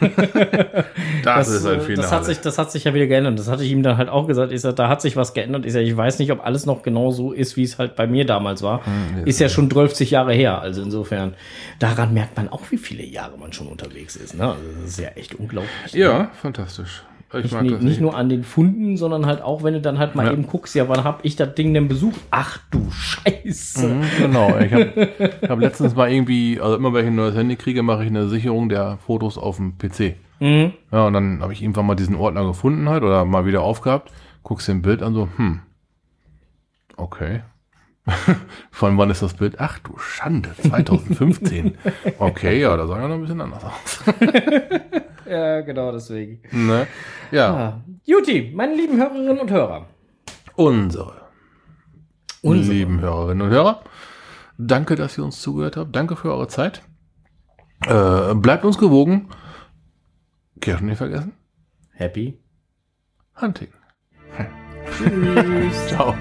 [LAUGHS] das, ist ein äh, Finale. Das hat, sich, das hat sich ja wieder geändert. Das hatte ich ihm dann halt auch gesagt. Ich sag, da hat sich was geändert. Ich sag, ich weiß nicht, ob alles noch genau so ist, wie es halt bei mir damals war. Hm, ist ja schon 12 Jahre her. Also insofern, daran merkt man auch, wie viele Jahre man schon unterwegs ist. Ne? Also das ist ja echt unglaublich. ja, fantastisch. Ich Nicht, nicht, nicht nur an den Funden, sondern halt auch, wenn du dann halt mal Ja. eben guckst, ja, wann hab ich das Ding denn besucht? Ach du Scheiße. Mhm, Genau, ich habe hab letztens mal irgendwie, also immer wenn ich ein neues Handy kriege, mache ich eine Sicherung der Fotos auf dem PC. Mhm. Ja, und dann habe ich irgendwann mal diesen Ordner gefunden halt oder mal wieder aufgehabt, guckst dir ein Bild an, so, hm, okay. [LAUGHS] Von wann ist das Bild? Ach du Schande, [LAUGHS] 2015. Okay, ja, da sah er noch ein bisschen anders aus. [LAUGHS] [LAUGHS] Ja, genau deswegen. ne? Ja, Ah. Juti, meine lieben Hörerinnen und Hörer. unsere, Unsere. lieben Hörerinnen und Hörer, danke, dass ihr uns zugehört habt. Danke für eure Zeit. Äh, bleibt uns gewogen. Kirschen nicht vergessen. Happy. Hunting. Tschüss. [LAUGHS] Ciao.